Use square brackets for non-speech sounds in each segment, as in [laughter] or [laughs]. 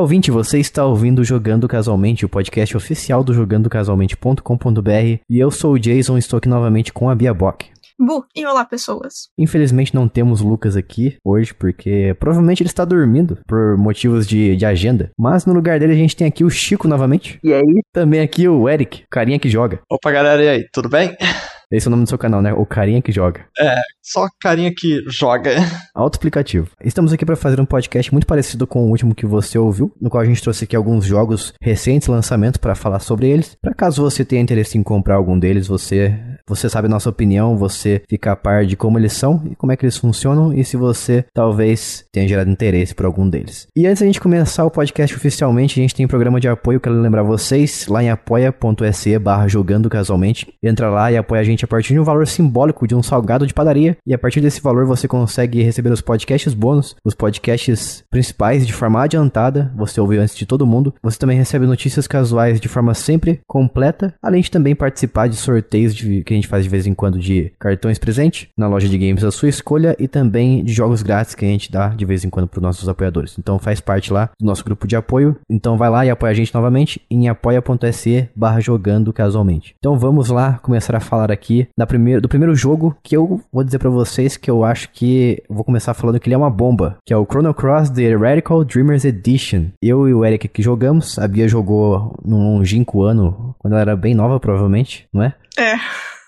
Olá, ouvinte, você está ouvindo Jogando Casualmente, o podcast oficial do jogandocasualmente.com.br e eu sou o Jason, estou aqui novamente com a Bia Bock. Bu, e olá pessoas. Infelizmente não temos o Lucas aqui hoje, porque provavelmente ele está dormindo por motivos de, de agenda. Mas no lugar dele a gente tem aqui o Chico novamente. E aí? Também aqui o Eric, carinha que joga. Opa galera, e aí, tudo bem? Esse é o nome do seu canal, né? O carinha que joga. É, só carinha que joga. Autoexplicativo. Estamos aqui para fazer um podcast muito parecido com o último que você ouviu, no qual a gente trouxe aqui alguns jogos recentes, lançamentos para falar sobre eles. Para caso você tenha interesse em comprar algum deles, você você sabe a nossa opinião, você fica a par de como eles são e como é que eles funcionam e se você talvez tenha gerado interesse por algum deles. E antes da gente começar o podcast oficialmente, a gente tem um programa de apoio, quero lembrar vocês, lá em apoia.se barra jogando casualmente. Entra lá e apoia a gente a partir de um valor simbólico de um salgado de padaria e a partir desse valor você consegue receber os podcasts bônus, os podcasts principais de forma adiantada, você ouviu antes de todo mundo. Você também recebe notícias casuais de forma sempre completa, além de também participar de sorteios de, que a gente faz de vez em quando de cartões presente na loja de games da sua escolha e também de jogos grátis que a gente dá de vez em quando para os nossos apoiadores. Então faz parte lá do nosso grupo de apoio. Então vai lá e apoia a gente novamente em apoia.se barra jogando casualmente. Então vamos lá começar a falar aqui da primeiro, do primeiro jogo que eu vou dizer para vocês que eu acho que vou começar falando que ele é uma bomba, que é o Chrono Cross The Radical Dreamers Edition. Eu e o Eric aqui jogamos, a Bia jogou num longínquo ano, quando ela era bem nova provavelmente, não é? É.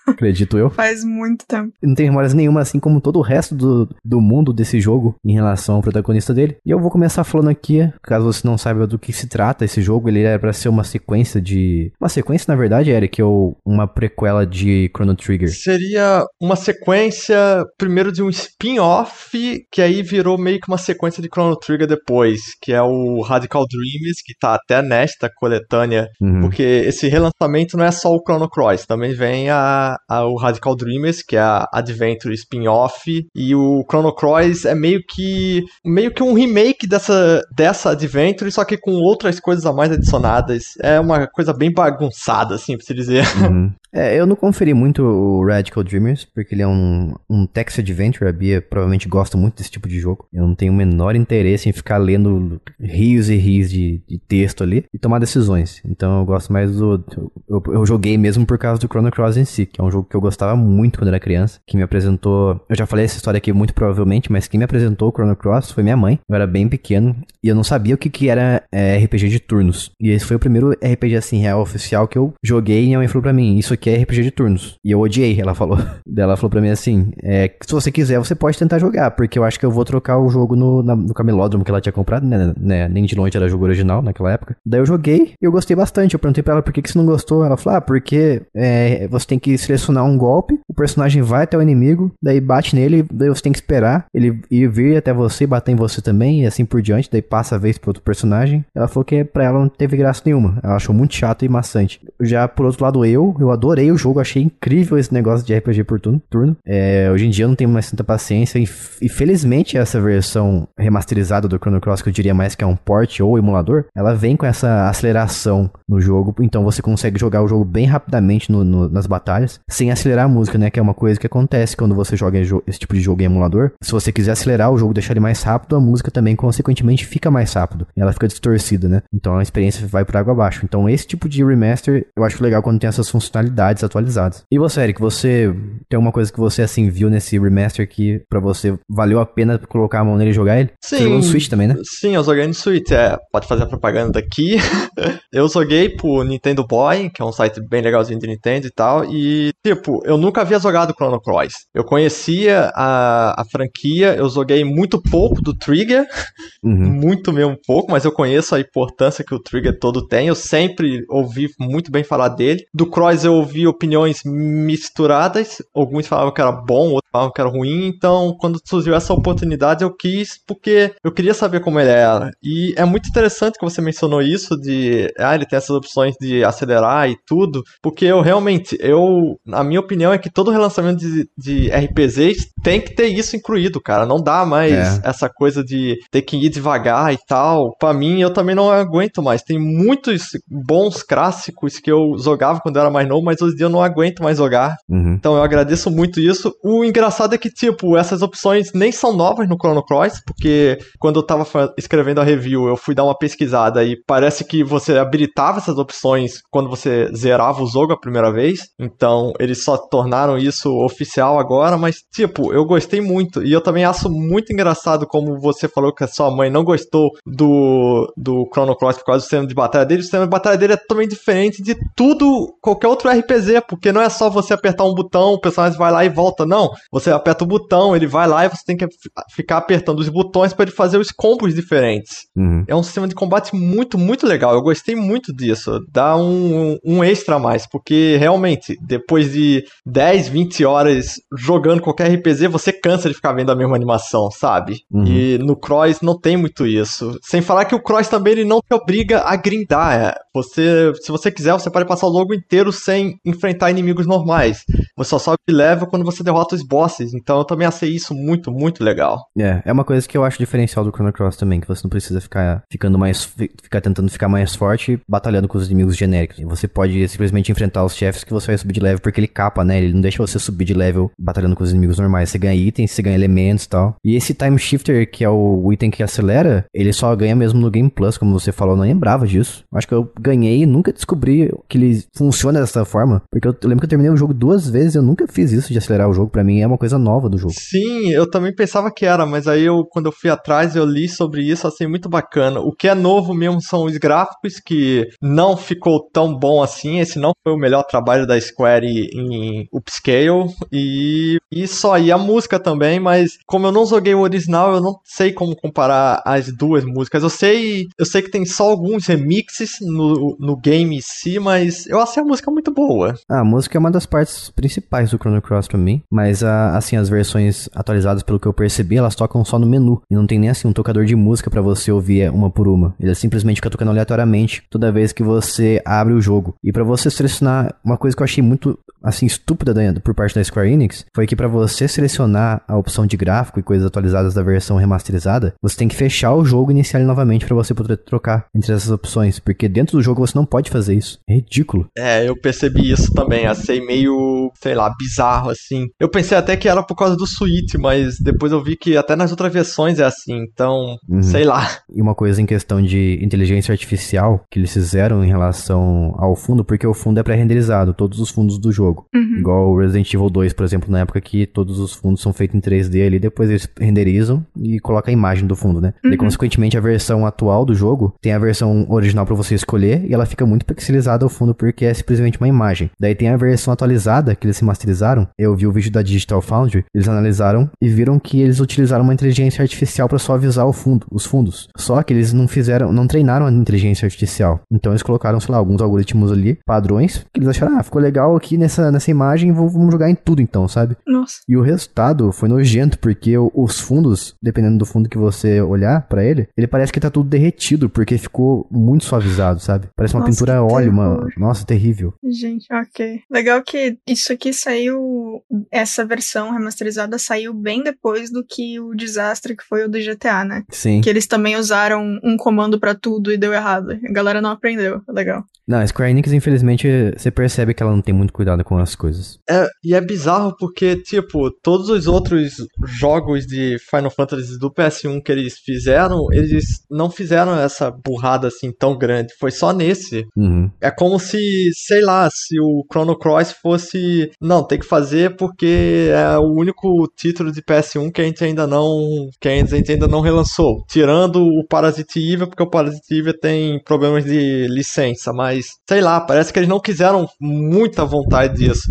Acredito eu. Faz muito tempo. Não tem memórias nenhuma, assim como todo o resto do, do mundo desse jogo em relação ao protagonista dele. E eu vou começar falando aqui, caso você não saiba do que se trata esse jogo, ele era para ser uma sequência de. Uma sequência, na verdade, Eric, ou uma prequela de Chrono Trigger? Seria uma sequência, primeiro de um spin-off, que aí virou meio que uma sequência de Chrono Trigger depois, que é o Radical Dreams, que tá até nesta coletânea, uhum. porque esse relançamento não é só o Chrono Cross, também vem a o Radical Dreamers, que é a Adventure spin-off, e o Chrono Cross é meio que meio que um remake dessa, dessa Adventure, só que com outras coisas a mais adicionadas. É uma coisa bem bagunçada, assim, pra se dizer. Uhum. É, eu não conferi muito o Radical Dreamers, porque ele é um, um text adventure, a Bia provavelmente gosta muito desse tipo de jogo. Eu não tenho o menor interesse em ficar lendo rios e rios de, de texto ali e tomar decisões. Então eu gosto mais do... Eu, eu, joguei mesmo por causa do Chrono Cross em si, que é um jogo que eu gostava muito quando era criança, que me apresentou... Eu já falei essa história aqui muito provavelmente, mas quem me apresentou o Chrono Cross foi minha mãe. Eu era bem pequeno e eu não sabia o que, que era é, RPG de turnos. E esse foi o primeiro RPG assim, real, oficial que eu joguei e minha mãe falou pra mim, isso aqui que é RPG de turnos. E eu odiei, ela falou. [laughs] Ela falou pra mim assim: é, se você quiser, você pode tentar jogar, porque eu acho que eu vou trocar o jogo no, na, no camelódromo que ela tinha comprado, né, né, Nem de longe era jogo original naquela época. Daí eu joguei e eu gostei bastante. Eu perguntei pra ela por que, que você não gostou. Ela falou: ah, porque é, você tem que selecionar um golpe, o personagem vai até o inimigo, daí bate nele, daí você tem que esperar ele ir vir até você, bater em você também, e assim por diante, daí passa a vez pro outro personagem. Ela falou que pra ela não teve graça nenhuma. Ela achou muito chato e maçante. Já por outro lado, eu, eu adorei adorei o jogo, achei incrível esse negócio de RPG por turno. turno. É, hoje em dia eu não tenho mais tanta paciência e, e, felizmente essa versão remasterizada do Chrono Cross, que eu diria mais que é um port ou emulador, ela vem com essa aceleração no jogo, então você consegue jogar o jogo bem rapidamente no, no, nas batalhas, sem acelerar a música, né? Que é uma coisa que acontece quando você joga esse tipo de jogo em emulador. Se você quiser acelerar o jogo, deixar ele mais rápido, a música também, consequentemente, fica mais rápido. Ela fica distorcida, né? Então a experiência vai por água abaixo. Então esse tipo de remaster eu acho legal quando tem essas funcionalidades atualizados. E você, Eric, você tem alguma coisa que você assim viu nesse remaster que para você valeu a pena colocar a mão nele e jogar ele? Sim. Você jogou no Switch também, né? Sim, eu joguei no Switch, é. Pode fazer a propaganda daqui. [laughs] eu joguei pro Nintendo Boy, que é um site bem legalzinho de Nintendo e tal, e tipo, eu nunca havia jogado Chrono Cross. Eu conhecia a, a franquia, eu joguei muito pouco do Trigger, [laughs] uhum. muito mesmo pouco, mas eu conheço a importância que o Trigger todo tem, eu sempre ouvi muito bem falar dele. Do Cross eu ouvi opiniões misturadas. Alguns falavam que era bom, outros falavam que era ruim. Então, quando surgiu essa oportunidade, eu quis, porque eu queria saber como ele era. E é muito interessante que você mencionou isso de, ah, ele tem essas opções de acelerar e tudo, porque eu realmente, eu, a minha opinião é que todo relançamento de, de RPGs tem que ter isso incluído, cara. Não dá mais É. essa coisa de ter que ir devagar e tal. Pra mim, eu também não aguento mais. Tem muitos bons clássicos que eu jogava quando eu era mais novo, mas hoje em dia eu não aguento mais jogar. Uhum. Então eu agradeço muito isso. O engraçado é que, tipo, essas opções nem são novas no Chrono Cross, porque quando eu tava escrevendo a review, eu fui dar uma pesquisada e parece que você habilitava essas opções quando você zerava o jogo a primeira vez. Então eles só tornaram isso oficial agora, mas, tipo, eu gostei muito. E eu também acho muito engraçado como você falou que a sua mãe não gostou do, do Chrono Cross por causa do sistema de batalha dele. O sistema de batalha dele é totalmente diferente de tudo, qualquer outro RPG, porque não é só você apertar um botão, o personagem vai lá e volta, não. Você aperta o botão, ele vai lá e você tem que fi- ficar apertando os botões para ele fazer os combos diferentes. Uhum. É um sistema de combate muito, muito legal. Eu gostei muito disso. Dá um, um extra a mais, porque realmente, depois de 10, 20 horas jogando qualquer RPG, você cansa de ficar vendo a mesma animação, sabe? Uhum. E no Cross não tem muito isso. Sem falar que o Cross também ele não te obriga a grindar. É, Você, se você quiser, você pode passar o jogo inteiro sem enfrentar inimigos normais. Você só sobe de level quando você derrota os bosses. Então eu também achei isso muito, muito legal. É, é uma coisa que eu acho diferencial do Chrono Cross também, que você não precisa ficar ficando mais fi- ficar tentando ficar mais forte batalhando com os inimigos genéricos. Você pode simplesmente enfrentar os chefes que você vai subir de level porque ele capa, né? Ele não deixa você subir de level batalhando com os inimigos normais. Você ganha itens, você ganha elementos e tal. E esse Time Shifter, que é o item que acelera, ele só ganha mesmo no Game Plus, como você falou, eu não lembrava disso. Acho que eu ganhei e nunca descobri que ele funciona dessa forma, porque eu, eu lembro que eu terminei o jogo duas vezes eu nunca fiz isso de acelerar o jogo. Pra mim é uma coisa nova do jogo. Sim, eu também pensava que era, mas aí eu, quando eu fui atrás, eu li sobre isso, achei muito bacana. O que é novo mesmo são os gráficos, que não ficou tão bom assim. Esse não foi o melhor trabalho da Square em upscale. E, e só, e a música também, mas como eu não joguei o original, eu não sei como comparar as duas músicas. Eu sei, eu sei que tem só alguns remixes no, no game em si, mas eu achei a música muito boa. Ah, a música é uma das partes principais do Chrono Cross pra mim, mas ah, assim, as versões atualizadas, pelo que eu percebi, elas tocam só no menu, e não tem nem assim um tocador de música pra você ouvir uma por uma. Ele simplesmente fica tocando aleatoriamente toda vez que você abre o jogo. E pra você selecionar, uma coisa que eu achei muito assim estúpida da- por parte da Square Enix, foi que pra você selecionar a opção de gráfico e coisas atualizadas da versão remasterizada, você tem que fechar o jogo e iniciar ele novamente pra você poder trocar entre essas opções, porque dentro do jogo você não pode fazer isso. É ridículo. É, eu percebi isso também. Achei meio, sei lá, bizarro assim. Eu pensei até que era por causa do Switch, mas depois eu vi que até nas outras versões é assim. Então, Uhum. sei lá. E uma coisa em questão de inteligência artificial que eles fizeram em relação ao fundo, porque o fundo é pré-renderizado, todos os fundos do jogo. Uhum. Igual o Resident Evil 2, por exemplo, na época que todos os fundos são feitos em 3D ali, depois eles renderizam e colocam a imagem do fundo, né? E Uhum. consequentemente a versão atual do jogo tem a versão original pra você escolher e ela fica muito pixelizada ao fundo porque é simplesmente uma imagem. Daí tem a versão atualizada que eles remasterizaram. Eu vi o vídeo da Digital Foundry, eles analisaram e viram que eles utilizaram uma inteligência artificial pra suavizar o fundo, os fundos. Só que eles não fizeram, não treinaram a inteligência artificial. Então eles colocaram, sei lá, alguns algoritmos ali, padrões, que eles acharam, ah, ficou legal aqui nessa, nessa imagem, vamos jogar em tudo então, sabe? Nossa. E o resultado foi nojento, porque os fundos, dependendo do fundo que você olhar pra ele, ele parece que tá tudo derretido, porque ficou muito suavizado, sabe? Parece uma Nossa, pintura óleo, uma... terror. Nossa, terrível. Gente, ok. Legal que isso aqui saiu. Essa versão remasterizada saiu bem depois do que o desastre que foi o do GTA, né? Sim. Que eles também usaram um comando pra tudo e deu errado. A galera não aprendeu. Legal. Não, a Square Enix, infelizmente, você percebe que ela não tem muito cuidado com as coisas. É, e é bizarro porque, tipo, todos os outros jogos de Final Fantasy do PS1 que eles fizeram, eles não fizeram essa burrada assim tão grande. Foi só nesse. Uhum. É como se, sei lá, se o Chrono Cross fosse. Não, tem que fazer porque é o único título de PS1 que a gente ainda não. que a gente ainda não relançou. Tirando o Parasite Eve, porque o Parasite Eve tem problemas de licença. Mas, sei lá, parece que eles não quiseram muita vontade disso.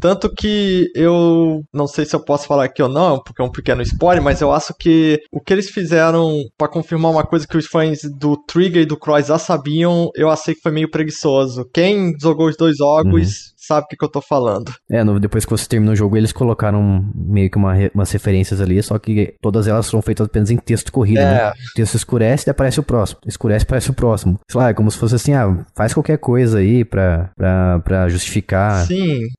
Tanto que eu não sei se eu posso falar aqui ou não, porque é um pequeno spoiler, mas eu acho que o que eles fizeram pra confirmar uma coisa que os fãs do Trigger e do Cross já sabiam, eu achei que foi meio preguiçoso. Quem jogou os dois jogos jogos uhum sabe o que, que eu tô falando. É, no, depois que você termina o jogo, eles colocaram meio que uma, umas referências ali, só que todas elas foram feitas apenas em texto corrido, né? É. O texto escurece e aparece o próximo. Escurece e aparece o próximo. Sei lá, é como se fosse assim, ah, faz qualquer coisa aí pra, pra, pra justificar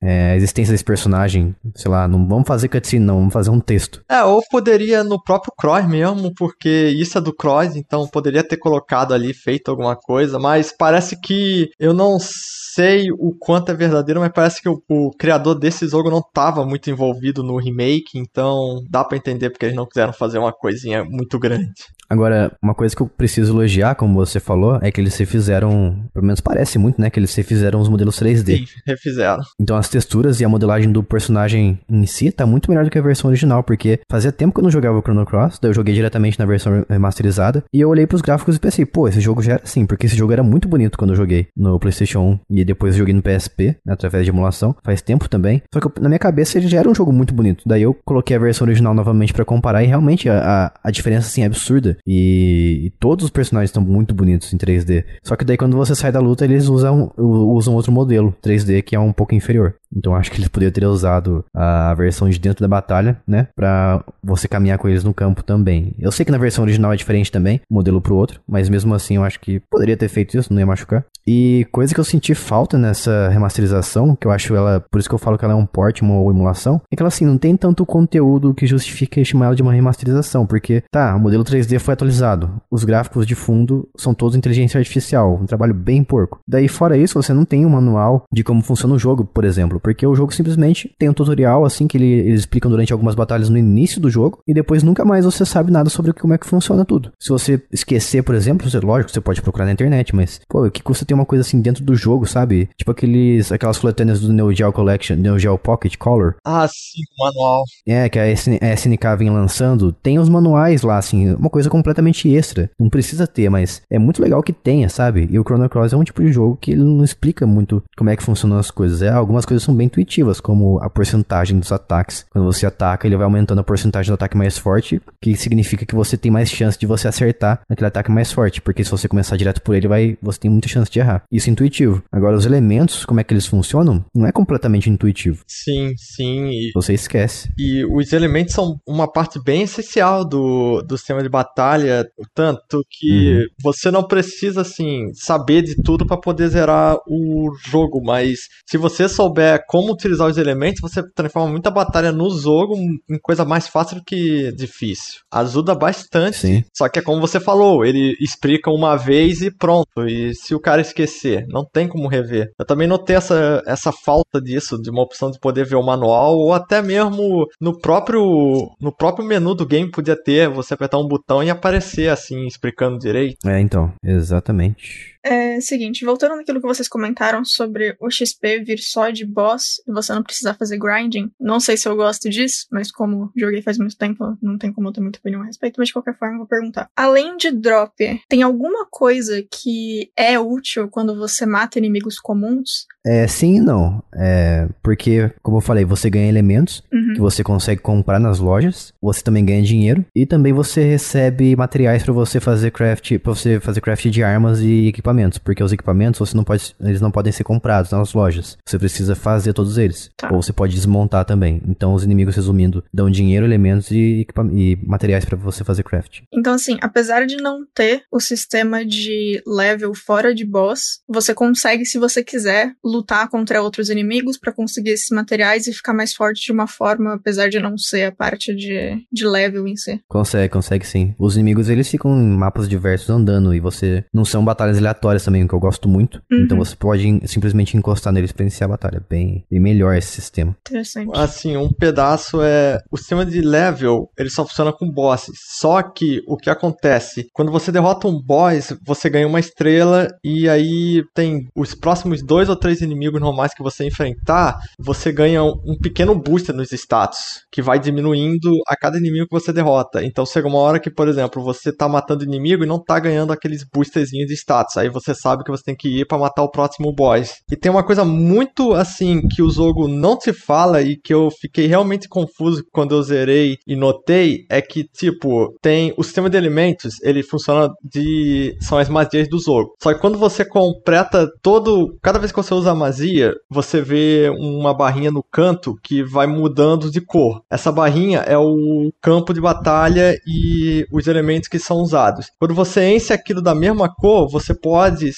é, a existência desse personagem. Sei lá, não vamos fazer cutscene, não, vamos fazer um texto. É, ou poderia no próprio Cross mesmo, porque isso é do Cross, então poderia ter colocado ali, feito alguma coisa, mas parece que eu não sei o quanto é verdadeiro, mas parece que o, o criador desse jogo não estava muito envolvido no remake, então dá pra entender porque eles não quiseram fazer uma coisinha muito grande. Agora, uma coisa que eu preciso elogiar, como você falou, é que eles refizeram, pelo menos parece muito, né, que eles refizeram os modelos 3D. Sim, refizeram. Então as texturas e a modelagem do personagem em si tá muito melhor do que a versão original, porque fazia tempo que eu não jogava o Chrono Cross, daí eu joguei diretamente na versão remasterizada, e eu olhei pros gráficos e pensei, pô, esse jogo já era assim, porque esse jogo era muito bonito quando eu joguei no PlayStation 1, e depois eu joguei no PSP, né, através de emulação, faz tempo também. Só que eu- na minha cabeça ele já era um jogo muito bonito. Daí eu coloquei a versão original novamente pra comparar, e realmente a, a, a diferença assim é absurda. E, e todos os personagens estão muito bonitos em 3D. Só que daí quando você sai da luta, eles usam, usam outro modelo 3D que é um pouco inferior. Então acho que eles poderiam ter usado a versão de dentro da batalha, né? Pra você caminhar com eles no campo também. Eu sei que na versão original é diferente também, um modelo pro outro, mas mesmo assim eu acho que poderia ter feito isso, não ia machucar. E coisa que eu senti falta nessa remasterização, que eu acho ela, por isso que eu falo que ela é um port, uma emulação, é que ela assim não tem tanto conteúdo que justifique chamar ela de uma remasterização, porque tá, o modelo 3D foi atualizado, os gráficos de fundo são todos inteligência artificial, um trabalho bem porco. Daí fora isso, você não tem um manual de como funciona o jogo, por exemplo, porque o jogo simplesmente tem um tutorial assim que ele- eles explicam durante algumas batalhas no início do jogo e depois nunca mais você sabe nada sobre como é que funciona tudo. Se você esquecer, por exemplo, você, lógico, você pode procurar na internet, mas pô, o que custa ter uma coisa assim dentro do jogo, sabe? Tipo aqueles aquelas coletâneas do Neo Geo Collection, Neo Geo Pocket Color, Ah, sim, o manual. é, que a SN a SNK vem lançando, tem os manuais lá, assim, uma coisa completamente extra. Não precisa ter, mas é muito legal que tenha, sabe? E o Chrono Cross é um tipo de jogo que ele não explica muito como é que funcionam as coisas. É, algumas coisas são bem intuitivas, como a porcentagem dos ataques. Quando você ataca, ele vai aumentando a porcentagem do ataque mais forte, que significa que você tem mais chance de você acertar naquele ataque mais forte, porque se você começar direto por ele, vai, você tem muita chance de errar. Isso é intuitivo. Agora, os elementos, como é que eles funcionam, não é completamente intuitivo. Sim, sim. E, Você esquece. e os elementos são uma parte bem essencial do, do sistema de batalha, tanto que você não precisa, assim, saber de tudo para poder zerar o jogo, mas se você souber como utilizar os elementos, você transforma muita batalha no jogo em coisa mais fácil do que difícil. Ajuda bastante. Sim. Só que é como você falou, ele explica uma vez e pronto. E se o cara esquecer, não tem como rever. Eu também notei essa, essa falta disso, de uma opção de poder ver o manual, ou até mesmo no próprio no próprio menu do game podia ter, você apertar um botão e aparecer assim, explicando direito. É, então, exatamente. É seguinte, voltando naquilo que vocês comentaram sobre o XP vir só de boss e você não precisar fazer grinding, não sei se eu gosto disso, mas como joguei faz muito tempo, não tem como eu ter muita opinião a respeito, mas de qualquer forma vou perguntar. Além de drop, tem alguma coisa que é útil quando você mata inimigos comuns? É, sim e não. É, porque, como eu falei, você ganha elementos Uhum. que você consegue comprar nas lojas, você também ganha dinheiro e também você recebe materiais para você fazer craft, para você fazer craft de armas e equipamentos, porque os equipamentos você não pode, eles não podem ser comprados nas lojas. Você precisa fazer todos eles. Tá. Ou você pode desmontar também. Então os inimigos, resumindo, dão dinheiro, elementos e, e materiais para você fazer craft. Então, assim, apesar de não ter o sistema de level fora de boss, você consegue, se você quiser, lutar contra outros inimigos pra conseguir esses materiais e ficar mais forte de uma forma, apesar de não ser a parte de, de level em si. Consegue, consegue sim. Os inimigos eles ficam em mapas diversos andando e você não são batalhas aleatórias também, o que eu gosto muito. Uhum. Então você pode simplesmente encostar neles pra iniciar a batalha. Bem, bem melhor esse sistema. Interessante. Assim, um pedaço é. O sistema de level, ele só funciona com bosses. Só que o que acontece? Quando você derrota um boss, você ganha uma estrela. E aí tem os próximos dois ou três inimigos normais que você enfrentar. Você ganha um pequeno booster nos status. Que vai diminuindo a cada inimigo que você derrota. Então chega uma hora que, por exemplo, você tá matando inimigo e não tá ganhando aqueles boosterzinhos de status. Aí você sabe que você tem que ir para matar o próximo boss. E tem uma coisa muito assim que o jogo não te fala e que eu fiquei realmente confuso quando eu zerei e notei é que tipo tem o sistema de elementos ele funciona de são as magias do jogo. Só que quando você completa todo cada vez que você usa a magia você vê uma barrinha no canto que vai mudando de cor. Essa barrinha é o campo de batalha e os elementos que são usados. Quando você enche aquilo da mesma cor, você pode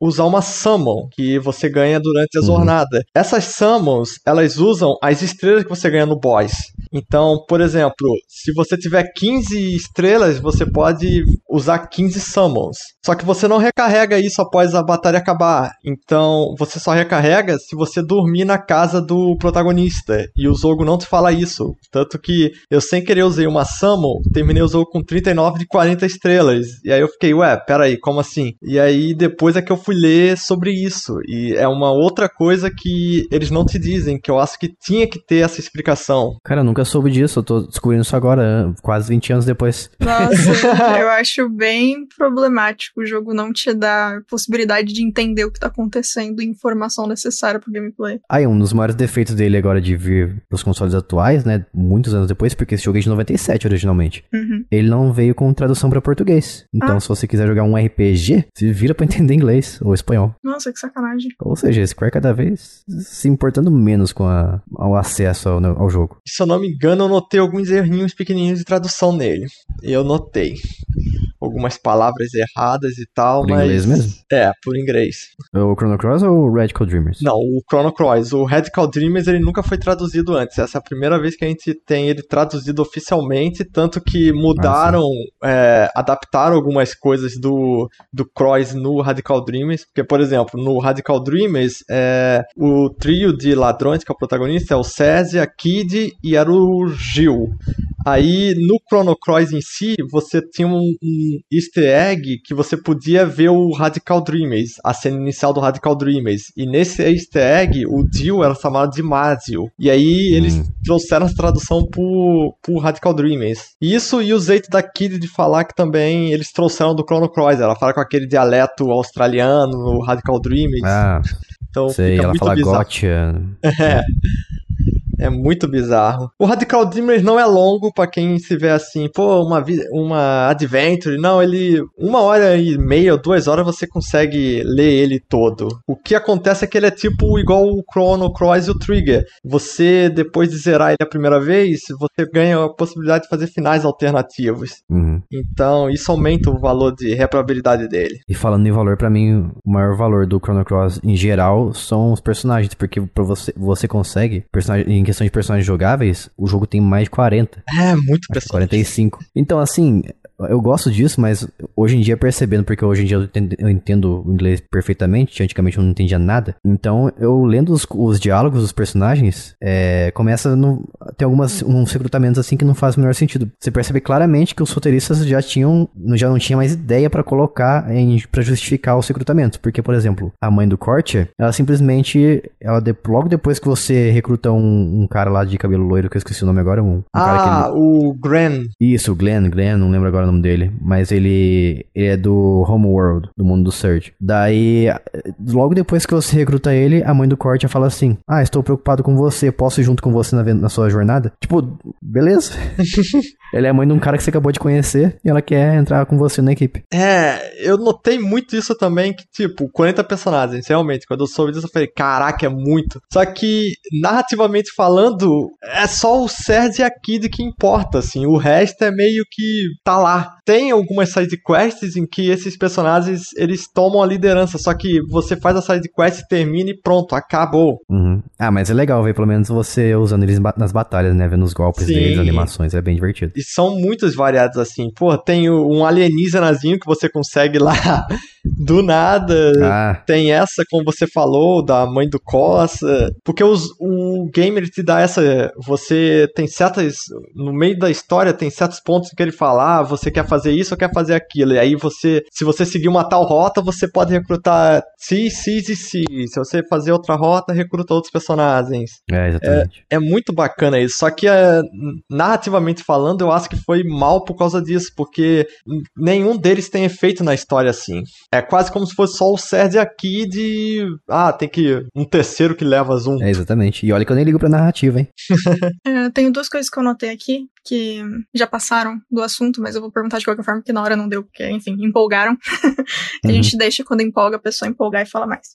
usar uma summon que você ganha durante a uhum. jornada. Essas summons, elas usam as estrelas que você ganha no boss. Então, por exemplo, se você tiver 15 estrelas, você pode usar 15 summons. Só que você não recarrega isso após a batalha acabar. Então, você só recarrega se você dormir na casa do protagonista. E o jogo não te fala isso. Tanto que eu sem querer usei uma summon, terminei o jogo com 39 de 40 estrelas. E aí eu fiquei, ué, peraí, como assim? E aí depois é que eu fui ler sobre isso. E é uma outra coisa que eles não te dizem, que eu acho que tinha que ter essa explicação. Cara, eu nunca soube disso, eu tô descobrindo isso agora, quase 20 anos depois. Nossa, [laughs] eu acho bem problemático o jogo não te dar possibilidade de entender o que tá acontecendo e informação necessária pro gameplay. Ah, e um dos maiores defeitos dele agora de vir pros consoles atuais, né, muitos anos depois, porque esse jogo é de 97 originalmente. Uhum. Ele não veio com tradução para português. Então, ah. se você quiser jogar um RPG, se vira para entender inglês ou espanhol. Nossa, que sacanagem. Ou seja, Square cada vez se importando menos com a, ao acesso ao, ao jogo. Se eu não me engano, eu notei alguns errinhos pequenininhos de tradução nele. Eu notei algumas palavras erradas e tal, por mas... inglês mesmo? É, por inglês. O Chrono Cross ou o Radical Dreamers? Não, o Chrono Cross. O Radical Dreamers, ele nunca foi traduzido antes. Essa é a primeira vez que a gente tem ele traduzido oficialmente, tanto que mudaram, ah, é, adaptaram algumas coisas do, do Cross no Radical Dreamers, porque, por exemplo, no Radical Dreamers, é, o trio de ladrões, que é o protagonista, é o César, a Kid e era o Gil. Aí, no Chrono Cross em si, você tinha um, um easter egg que você podia ver o Radical Dreamers, a cena inicial do Radical Dreamers. E nesse easter egg, o Dio era chamado de Mazio. E aí eles hum. trouxeram a tradução pro, pro Radical Dreamers. Isso e o jeito da Kid de falar que também eles trouxeram do Chrono Cross. Ela fala com aquele dialeto australiano no Radical Dreamers. Ah, então sei, ela fala bizarro. gotcha. [laughs] É. É muito bizarro. O Radical Dreamers não é longo para quem se vê assim, pô, uma, uma adventure. Não, ele. Uma hora e meia ou duas horas você consegue ler ele todo. O que acontece é que ele é tipo igual o Chrono Cross e o Trigger. Você, depois de zerar ele a primeira vez, você ganha a possibilidade de fazer finais alternativos. Uhum. Então, isso aumenta o valor de reprobabilidade dele. E falando em valor, para mim, o maior valor do Chrono Cross em geral são os personagens, porque você, você consegue, personagem, em questão de personagens jogáveis, o jogo tem mais de 40. É, muito personagem. 45. Então, assim, eu gosto disso, mas hoje em dia percebendo, porque hoje em dia eu entendo, eu entendo o inglês perfeitamente, antigamente eu não entendia nada. Então, eu lendo os, os diálogos dos personagens, é, começa no, ter algumas uns recrutamentos assim que não faz o menor sentido. Você percebe claramente que os roteiristas já tinham, já não tinha mais ideia para colocar para justificar os recrutamentos, porque por exemplo, a mãe do Corte, ela simplesmente, ela de, logo depois que você recruta um, um, cara lá de cabelo loiro, que eu esqueci o nome agora, um, um ah, ele... o Glenn. Isso, o Glenn, Glenn, não lembro agora nome dele, mas ele, ele é do Homeworld, do mundo do Search. Daí, logo depois que você recruta ele, a mãe do Corte fala assim: Ah, estou preocupado com você, posso ir junto com você na, na sua jornada? Tipo, beleza. [laughs] Ela é a mãe de um cara que você acabou de conhecer e ela quer entrar com você na equipe. É, eu notei muito isso também, que, tipo, 40 personagens, realmente. Quando eu soube disso, eu falei, caraca, é muito. Só que, narrativamente falando, é só o Serge e a Kid que importa, assim. O resto é meio que tá lá. lá Tem algumas side quests em que esses personagens, eles tomam a liderança, só que você faz a side quest, termina e pronto, acabou. Uhum. Ah, mas é legal ver pelo menos você usando eles nas batalhas, né? Vendo os golpes Sim. deles, animações, é bem divertido. E são muitos variados assim. Pô, tem um alienígenazinho que você consegue lá [laughs] do nada. Ah. Tem essa, como você falou, da mãe do Costa. Porque os, o gamer te dá essa. Você tem certas. No meio da história, tem certos pontos que ele fala: ah, você quer fazer isso ou quer fazer aquilo. E aí você, se você seguir uma tal rota, você pode recrutar si, si e si. Se você fazer outra rota, recruta outros personagens. É, exatamente. É, é muito bacana isso. Só que, é, narrativamente falando, eu acho que foi mal por causa disso, porque nenhum deles tem efeito na história assim. É quase como se fosse só o Serge aqui de. Ah, tem que. Um terceiro que leva zoom. É, exatamente. E olha que eu nem ligo pra narrativa, hein? [laughs] É, tenho duas coisas que eu notei aqui que já passaram do assunto, mas eu vou perguntar de qualquer forma, porque na hora não deu, porque, enfim, empolgaram. [laughs] a Uhum. gente deixa quando empolga a pessoa empolgar e fala mais.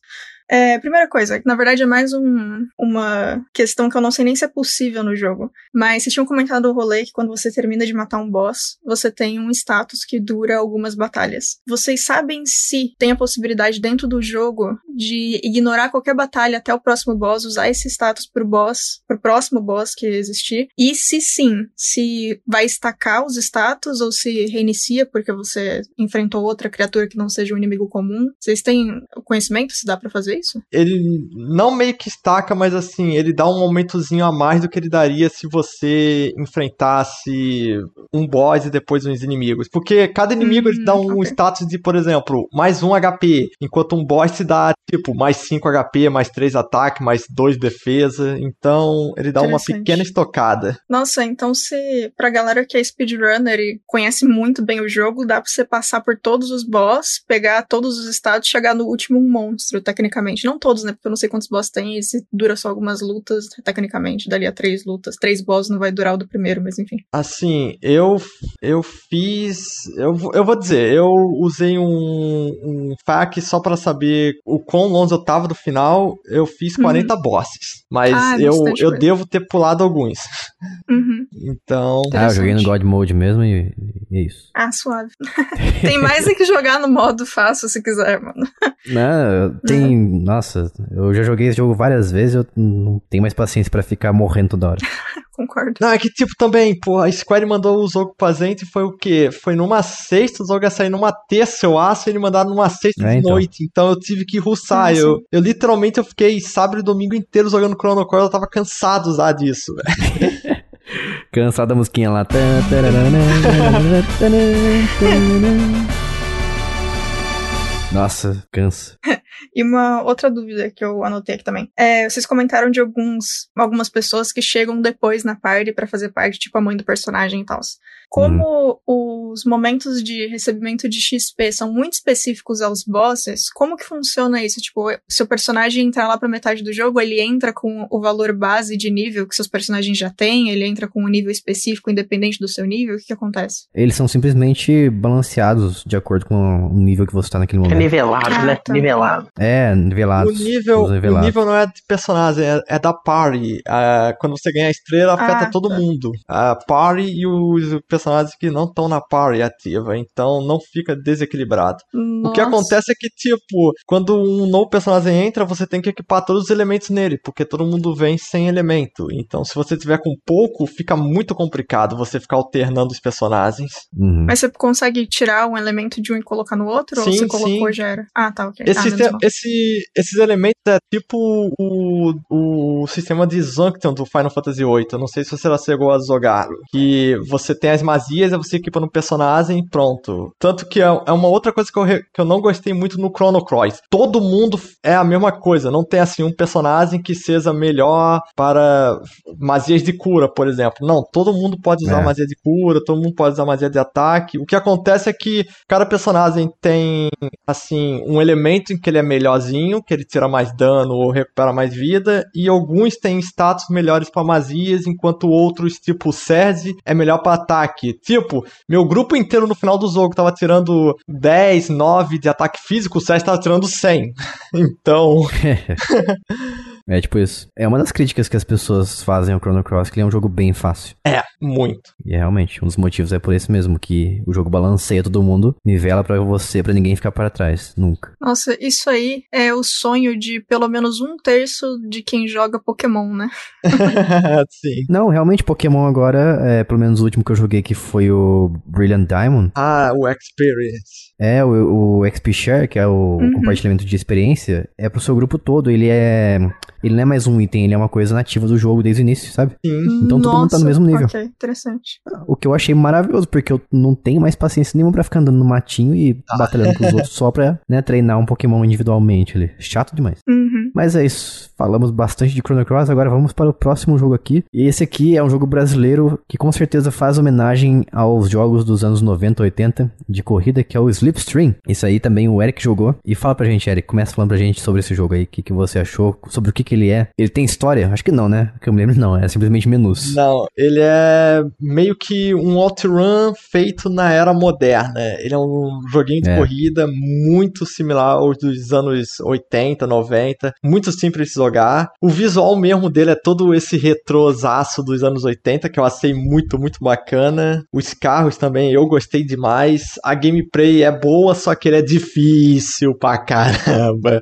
É, primeira coisa, na verdade é mais um, uma questão que eu não sei nem se é possível no jogo. Mas vocês tinham comentado o rolê que quando você termina de matar um boss, você tem um status que dura algumas batalhas. Vocês sabem se tem a possibilidade dentro do jogo de ignorar qualquer batalha até o próximo boss, usar esse status pro boss, pro próximo boss que existir? E se sim, se vai estacar os status ou se reinicia porque você enfrentou outra criatura que não seja um inimigo comum? Vocês têm conhecimento se dá pra fazer isso? Ele não meio que estaca, mas assim, ele dá um momentozinho a mais do que ele daria se você enfrentasse um boss e depois uns inimigos. Porque cada inimigo ele Hum, dá um ok. status de, por exemplo, mais um HP, enquanto um boss te dá, tipo, mais 5 HP, mais 3 ataque, mais 2 defesa. Então, ele dá uma pequena estocada. Nossa, então se pra galera que é speedrunner e conhece muito bem o jogo, dá pra você passar por todos os boss, pegar todos os estados e chegar no último monstro, tecnicamente. Não todos, né? Porque eu não sei quantos boss tem e se dura só algumas lutas, tecnicamente. Dali a três lutas. Três boss não vai durar o do primeiro, mas enfim. Assim, eu eu fiz. Eu, vou- eu vou dizer, eu usei um, um fac só pra saber o quão longe eu tava do final. Eu fiz 40 bosses. Mas Uhum. Ah, eu, bastante eu coisa. devo ter pulado alguns. Uhum. Então. Ah, eu joguei no. God Mode mesmo e, e é isso. Ah, suave. [laughs] tem mais é que jogar no modo fácil se quiser, mano. Não, tem. Nossa, eu já joguei esse jogo várias vezes, eu não tenho mais paciência pra ficar morrendo toda hora. [laughs] Concordo. Não, é que tipo também, pô, a Square mandou o jogo pra gente e foi o quê? Foi numa sexta, o jogo ia sair numa terça, eu acho, e ele mandaram numa sexta É, de então. noite. Então eu tive que ruçar. Ah, sim. eu, eu literalmente eu fiquei sábado e domingo inteiro jogando Chrono Cross, eu tava cansado já disso, velho. [laughs] Cansado da musiquinha lá. Nossa, cansa. E uma outra dúvida que eu anotei aqui também. É, vocês comentaram de alguns, algumas pessoas que chegam depois na party pra fazer parte, tipo a mãe do personagem e tal. Como os momentos de recebimento de XP são muito específicos aos bosses, como que funciona isso? Tipo, se o personagem entrar lá pra metade do jogo, ele entra com o valor base de nível que seus personagens já têm, ele entra com um nível específico independente do seu nível, o que, que acontece? Eles são simplesmente balanceados de acordo com o nível que você tá naquele É momento. nivelado, Ah, né? tá. Nivelado. É, nivelados. O nível, o nível não é de personagem, é, é da party. Ah, quando você ganha a estrela, afeta Ah, todo tá. mundo. A party e os personagens que não estão na party ativa. Então não fica desequilibrado. O que Nossa. acontece é que, tipo, quando um novo personagem entra, você tem que equipar todos os elementos nele, porque todo mundo vem sem elemento. Então, se você tiver com pouco, fica muito complicado você ficar alternando os personagens. Uhum. Mas você consegue tirar um elemento de um e colocar no outro? ou Sim, você colocou sim. já era? Ah, tá, ok. Esse, ah, te- mal. esse- esses elementos é tipo o, o sistema de Zunction do Final Fantasy VIII. Eu não sei se você já chegou a jogar. Que você tem as magias, aí você equipa no personagem e pronto. Tanto que é, é uma outra coisa que eu, re- que eu não gostei muito no Chrono Cross. Todo mundo é a mesma coisa. Não tem assim um personagem que seja melhor para magias de cura, por exemplo. Não, todo mundo pode usar É. magia de cura, todo mundo pode usar magia de ataque. O que acontece é que cada personagem tem assim, um elemento em que ele é melhorzinho, que ele tira mais dano ou recupera mais vida, e alguns têm status melhores para magias, enquanto outros, tipo o Serge, é melhor para ataque. Tipo, meu grupo inteiro no final do jogo tava tirando 10, 9 de ataque físico, o Serge tava tirando 100. [laughs] Então, [laughs] É tipo isso. É uma das críticas que as pessoas fazem ao Chrono Cross, que ele é um jogo bem fácil. é, muito. E é realmente, um dos motivos é por esse mesmo, que o jogo balanceia todo mundo, nivela pra você, pra ninguém ficar para trás. Nunca. Nossa, isso aí é o sonho de pelo menos um terço de quem joga Pokémon, né? [laughs] Sim. Não, realmente, Pokémon agora, é, pelo menos o último que eu joguei, que foi o Brilliant Diamond, Ah, o Experience. é o, o XP Share, que é o Uhum. compartilhamento de experiência, é pro seu grupo todo. Ele é ele não é mais um item, ele é uma coisa nativa do jogo desde o início, sabe? Sim. Então todo mundo tá no mesmo nível. Ok, interessante. O que eu achei maravilhoso, porque eu não tenho mais paciência nenhuma pra ficar andando no matinho e Ah. batalhando com os outros só pra né, treinar um Pokémon individualmente ali. Chato demais. Uhum. Mas é isso. Falamos bastante de Chrono Cross, agora vamos para o próximo jogo aqui. E esse aqui é um jogo brasileiro que com certeza faz homenagem aos jogos dos anos 90, 80 de corrida, que é o Slipstream. Isso aí também o Eric jogou. E fala pra gente, Eric, começa falando pra gente sobre esse jogo aí, o que, que você achou, sobre o que, que ele é. Ele tem história? Acho que não, né? Que eu me lembro, não. É simplesmente menus. Não, ele é meio que um outrun feito na era moderna. Ele é um joguinho de É. corrida muito similar aos dos anos 80, 90. Muito simples de jogar. O visual mesmo dele é todo esse retrosaço dos anos 80, que eu achei muito, muito bacana. Os carros também eu gostei demais. A gameplay é boa, só que ele é difícil pra caramba.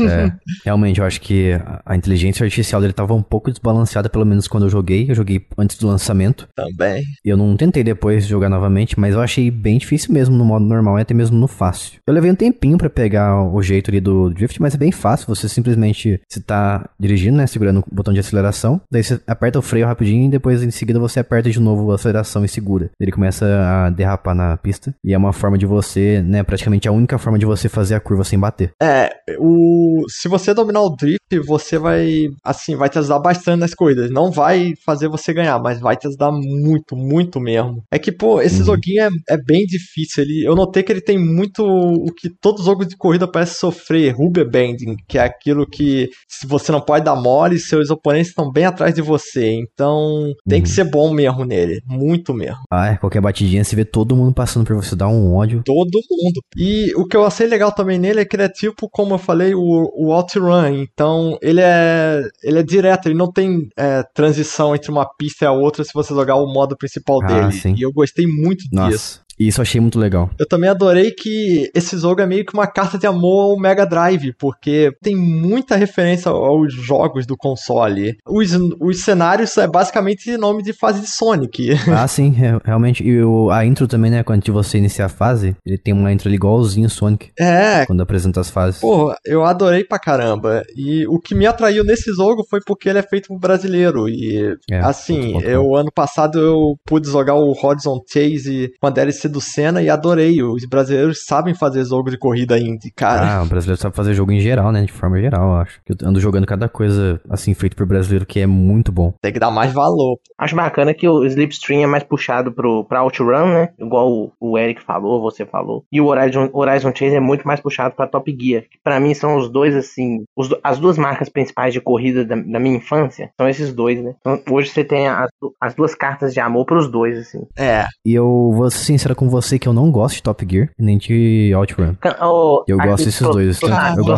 É, realmente, eu acho que a- inteligência artificial dele tava um pouco desbalanceada, pelo menos quando eu joguei. Eu joguei antes do lançamento. Também. Eu não tentei depois jogar novamente, mas eu achei bem difícil mesmo no modo normal e até mesmo no fácil. Eu levei um tempinho pra pegar o jeito ali do drift, mas é bem fácil. Você simplesmente se tá dirigindo, né, segurando o botão de aceleração, daí você aperta o freio rapidinho e depois em seguida você aperta de novo a aceleração e segura. Ele começa a derrapar na pista e é uma forma de você, né, praticamente a única forma de você fazer a curva sem bater. É, o se você dominar o drift, você vai assim, vai te ajudar bastante nas corridas. Não vai fazer você ganhar, mas vai te ajudar muito, muito mesmo. É que, pô, esse Uhum. joguinho é, é bem difícil. Ele, eu notei que ele tem muito o que todo jogo de corrida parece sofrer, rubber banding, que é aquilo que se você não pode dar mole, seus oponentes estão bem atrás de você. Então, tem que Uhum. ser bom mesmo nele, muito mesmo. Ah, é, qualquer batidinha você vê todo mundo passando por você, dá um ódio. Todo mundo. E o que eu achei legal também nele é que ele é tipo, como eu falei, o, o OutRun. Então, ele é, ele é direto, ele não tem é, transição entre uma pista e a outra se você jogar o modo principal Ah, dele. sim. E eu gostei muito disso. Nossa, isso eu achei muito legal. Eu também adorei que esse jogo é meio que uma carta de amor ao Mega Drive, porque tem muita referência aos jogos do console. Os, os cenários é basicamente nome de fase de Sonic. [laughs] Ah, sim, é, realmente. E o, a intro também, né? Quando você inicia a fase, ele tem uma intro ali igualzinho Sonic, É, quando apresenta as fases. Pô, eu adorei pra caramba. E o que me atraiu nesse jogo foi porque ele é feito por brasileiro. E É, assim, eu ano passado eu pude jogar o Horizon Chase com a DLC do Senna e adorei. Os brasileiros sabem fazer jogo de corrida indie, cara. Ah, o brasileiro sabe fazer jogo em geral, né? De forma geral, eu acho. Eu ando jogando cada coisa, assim, feito por brasileiro que é muito bom. Tem que dar mais valor. Acho bacana que o Slipstream é mais puxado pro, pra Outrun, né? Igual o, o Eric falou, você falou. E o Horizon, Horizon Chase é muito mais puxado pra Top Gear. Que pra mim são os dois, assim. os as duas marcas principais de corrida da, da minha infância são esses dois, né? Então, hoje você tem as, as duas cartas de amor pros dois, assim. É, E eu vou ser sincero com você que eu não gosto de Top Gear, nem de Outrun. Ô, Eu gosto desses dois, Tô,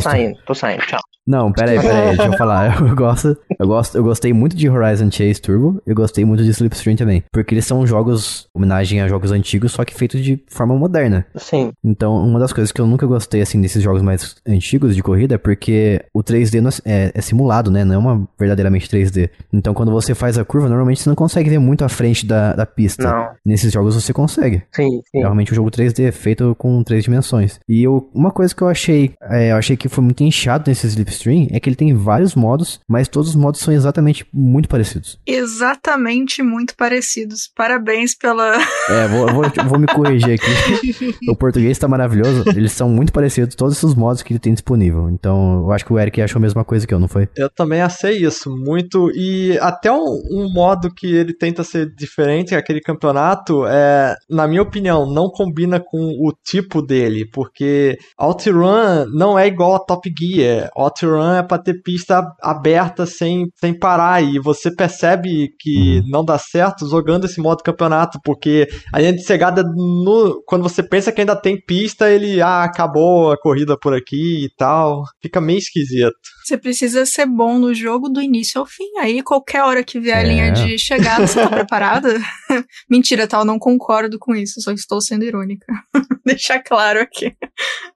saindo, tô saindo, tchau. Não, pera aí, [laughs] pera aí, deixa eu falar. [laughs] Eu gosto, eu gosto, eu gostei muito de Horizon Chase Turbo, eu gostei muito de Slipstream também, porque eles são jogos homenagem a jogos antigos, só que feitos de forma moderna. Sim. Então, uma das coisas que eu nunca gostei, assim, desses jogos mais antigos de corrida é porque o 3D não é, é- é simulado, né? Não é uma verdadeiramente 3D. Então, quando você faz a curva, normalmente você não consegue ver muito à frente da, da pista. Não. Nesses jogos você consegue. Sim, sim. Realmente o jogo 3D é feito com três dimensões. E eu, uma coisa que eu achei, é, eu achei que foi muito inchado nesse Slipstream é que ele tem vários modos, mas todos os modos são exatamente muito parecidos. Exatamente muito parecidos. Parabéns pela. É, vou, vou, vou me corrigir aqui. [laughs] o português tá maravilhoso. Eles são muito parecidos, todos esses modos que ele tem disponível. Então, eu acho que o Eric achou a mesma coisa que eu, não foi? eu também achei isso muito. E até um, um modo que ele tenta ser diferente, aquele campeonato, é, na minha opinião, não combina com o tipo dele, porque OutRun não é igual a Top Gear. OutRun é pra ter pista aberta sem, sem parar, e você percebe que não dá certo jogando esse modo campeonato, porque a gente chegada no. Quando você pensa que ainda tem pista, ele, ah, acabou a corrida por aqui e tal. Fica meio esquisito. Você precisa ser bom no jogo do início ao fim. Aí, qualquer hora que vier a É. linha de chegada, você tá preparada? [laughs] Mentira, tá? Eu não concordo com isso. Só estou sendo irônica. [laughs] deixar claro aqui.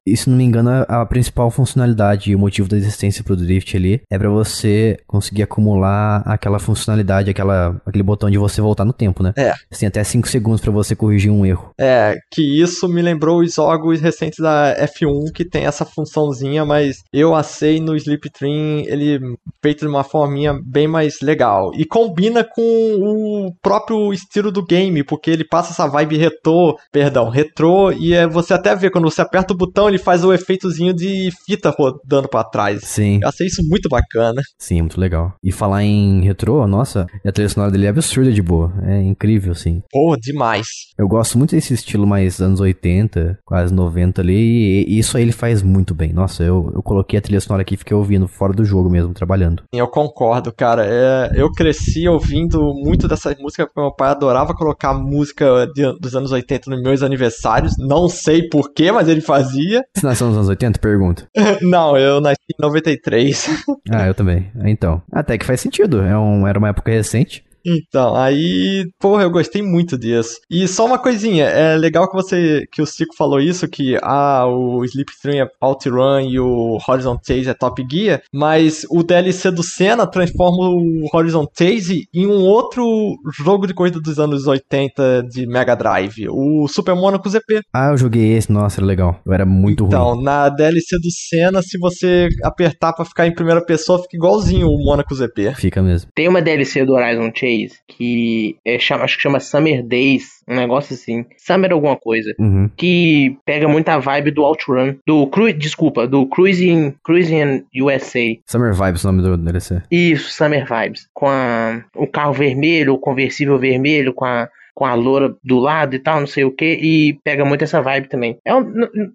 E se não me engano, a principal funcionalidade e o motivo da existência pro Drift ali é para você conseguir acumular aquela funcionalidade, aquela, aquele botão de você voltar no tempo, né? É. Você tem até 5 segundos para você corrigir um erro. É, que isso me lembrou os jogos recentes da F1 que tem essa funçãozinha, mas eu achei no Slipstream ele feito de uma forminha bem mais legal. E combina com o próprio estilo do game, porque ele passa essa vibe retrô, perdão, retrô, e é, você até vê quando você aperta o botão, ele faz o efeitozinho de fita rodando para trás. Sim. Eu achei isso muito bacana. Sim, muito legal. E falar em retrô, nossa, a trilha sonora dele é absurda de boa. É incrível, sim. Pô, demais. Eu gosto muito desse estilo mais anos 80, quase 90 ali, e isso aí ele faz muito bem. Nossa, eu, eu coloquei a trilha sonora aqui e fiquei ouvindo fora do jogo mesmo, trabalhando. Eu concordo, cara. É, eu cresci ouvindo muito dessas músicas, porque meu pai adorava colocar música de, dos anos 80 nos meus aniversários. Não sei porquê, mas ele fazia. Você nasceu nos anos 80? Pergunta. [laughs] Não, eu nasci em 93. ah, eu também. Então, até que faz sentido. É um, era uma época recente. Então, aí, porra, eu gostei muito disso. E só uma coisinha, é legal que você, que o Cico falou isso, que ah, o Slipstream é OutRun e o Horizon Chase é Top Gear, mas o DLC do Senna transforma o Horizon Chase em um outro jogo de corrida dos anos 80 de Mega Drive, o Super Monaco ZP. Ah, eu joguei esse, nossa, era legal. Eu era muito então, ruim. Então, na DLC do Senna, se você apertar pra ficar em primeira pessoa, fica igualzinho o Monaco ZP. Fica mesmo. Tem uma DLC do Horizon Chase que é, chama, acho que chama Summer Days, um negócio assim. Summer alguma coisa. Uhum. Que pega muita vibe do Outrun. Do Cru, desculpa, do Cruising, Cruising USA. Summer Vibes, o nome do DLC. Isso, Summer Vibes. Com a, o carro vermelho, o conversível vermelho, com a com a loura do lado e tal, não sei o que, e pega muito essa vibe também. É um,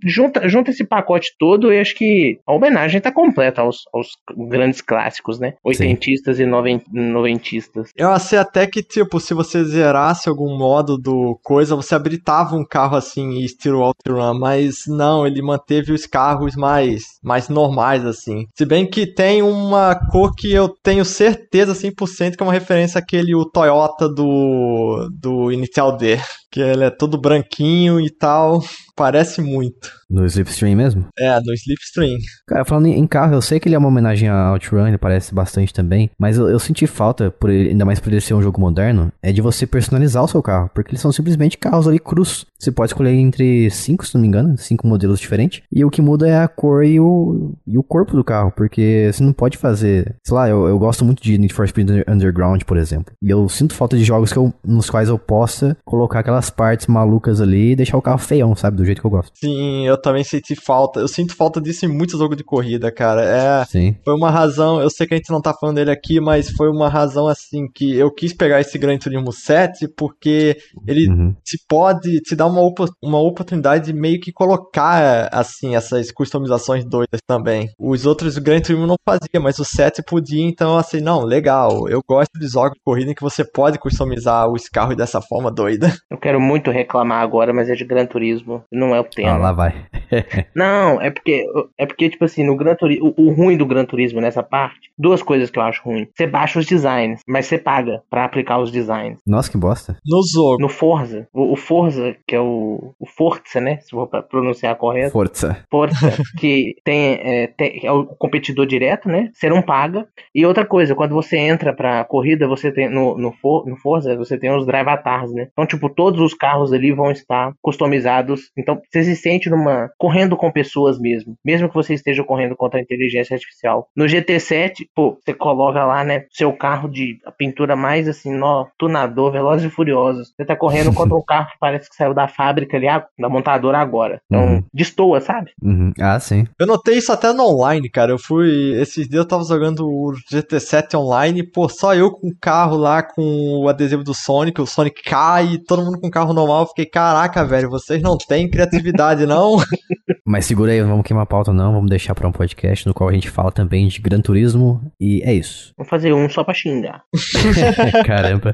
junta, junta esse pacote todo e acho que a homenagem tá completa aos, aos grandes clássicos, né? Oitentistas Sim. e noven, noventistas. Eu achei até que, tipo, se você zerasse algum modo do coisa, você habilitava um carro assim, estilo OutRun, mas não, ele manteve os carros mais, mais normais, assim. Se bem que tem uma cor que eu tenho certeza 100% que é uma referência àquele o Toyota do, do Inicial D, que ele é todo branquinho e tal, parece muito. No Slipstream mesmo? É, no Slipstream. Cara, falando em carro, eu sei que ele é uma homenagem a Outrun, ele parece bastante também, mas eu, eu senti falta, por ele, ainda mais por ele ser um jogo moderno, é de você personalizar o seu carro, porque eles são simplesmente carros ali cruz. Você pode escolher entre cinco, se não me engano, cinco modelos diferentes, e o que muda é a cor e o, e o corpo do carro, porque você não pode fazer, sei lá, eu, eu gosto muito de Need for Speed Underground, por exemplo, e eu sinto falta de jogos que eu, nos quais eu possa colocar aquelas partes malucas ali e deixar o carro feião, sabe, do jeito que eu gosto. Sim, eu também senti falta. Eu sinto falta disso em muitos jogos de corrida, cara. É, Sim. Foi uma razão, eu sei que a gente não tá falando dele aqui, mas foi uma razão assim que eu quis pegar esse Gran Turismo 7 porque ele uhum. te pode te dar uma, uma oportunidade de meio que colocar assim essas customizações doidas também. Os outros Gran Turismo não fazia, mas o 7 podia, então assim, não, legal. Eu gosto de jogos de corrida em que você pode customizar os carros dessa forma doida. Eu quero muito reclamar agora, mas é de Gran Turismo, não é o tema. Ah, lá vai. [laughs] [laughs] não, é porque, é porque, tipo assim, no Gran Turismo, o, o, ruim do Gran Turismo nessa parte, duas coisas que eu acho ruim. Você baixa os designs, mas você paga para aplicar os designs. Nossa, que bosta. No jogo. No Forza. O, o Forza, que é o, o Forza, né? Se for pronunciar correto. Forza. Forza, [laughs] que tem, é, tem, é o competidor direto, né? Você não paga. E outra coisa, quando você entra pra corrida, você tem, no, no, For, no Forza, você tem os drive avatars, né? Então, tipo, todos os carros ali vão estar customizados. Então, você se sente numa correndo com pessoas mesmo, mesmo que você esteja correndo contra a inteligência artificial. No GT7, pô, você coloca lá, né, seu carro de pintura mais assim, nó, tunador, velozes e furiosos. Você tá correndo [laughs] contra um carro que parece que saiu da fábrica ali, da montadora agora. Então, uhum. destoa, sabe? Uhum. Ah, sim. Eu notei isso até no online, cara. Eu fui, esses dias eu tava jogando o GT7 online, pô, só eu com o carro lá com o adesivo do Sonic, o Sonic cai, todo mundo com carro normal. Eu fiquei, caraca, velho, vocês não têm criatividade, não? [laughs] Mas segura aí, não vamos queimar a pauta não, vamos deixar pra um podcast no qual a gente fala também de Gran Turismo e é isso. Vamos fazer um só pra xingar. [laughs] Caramba.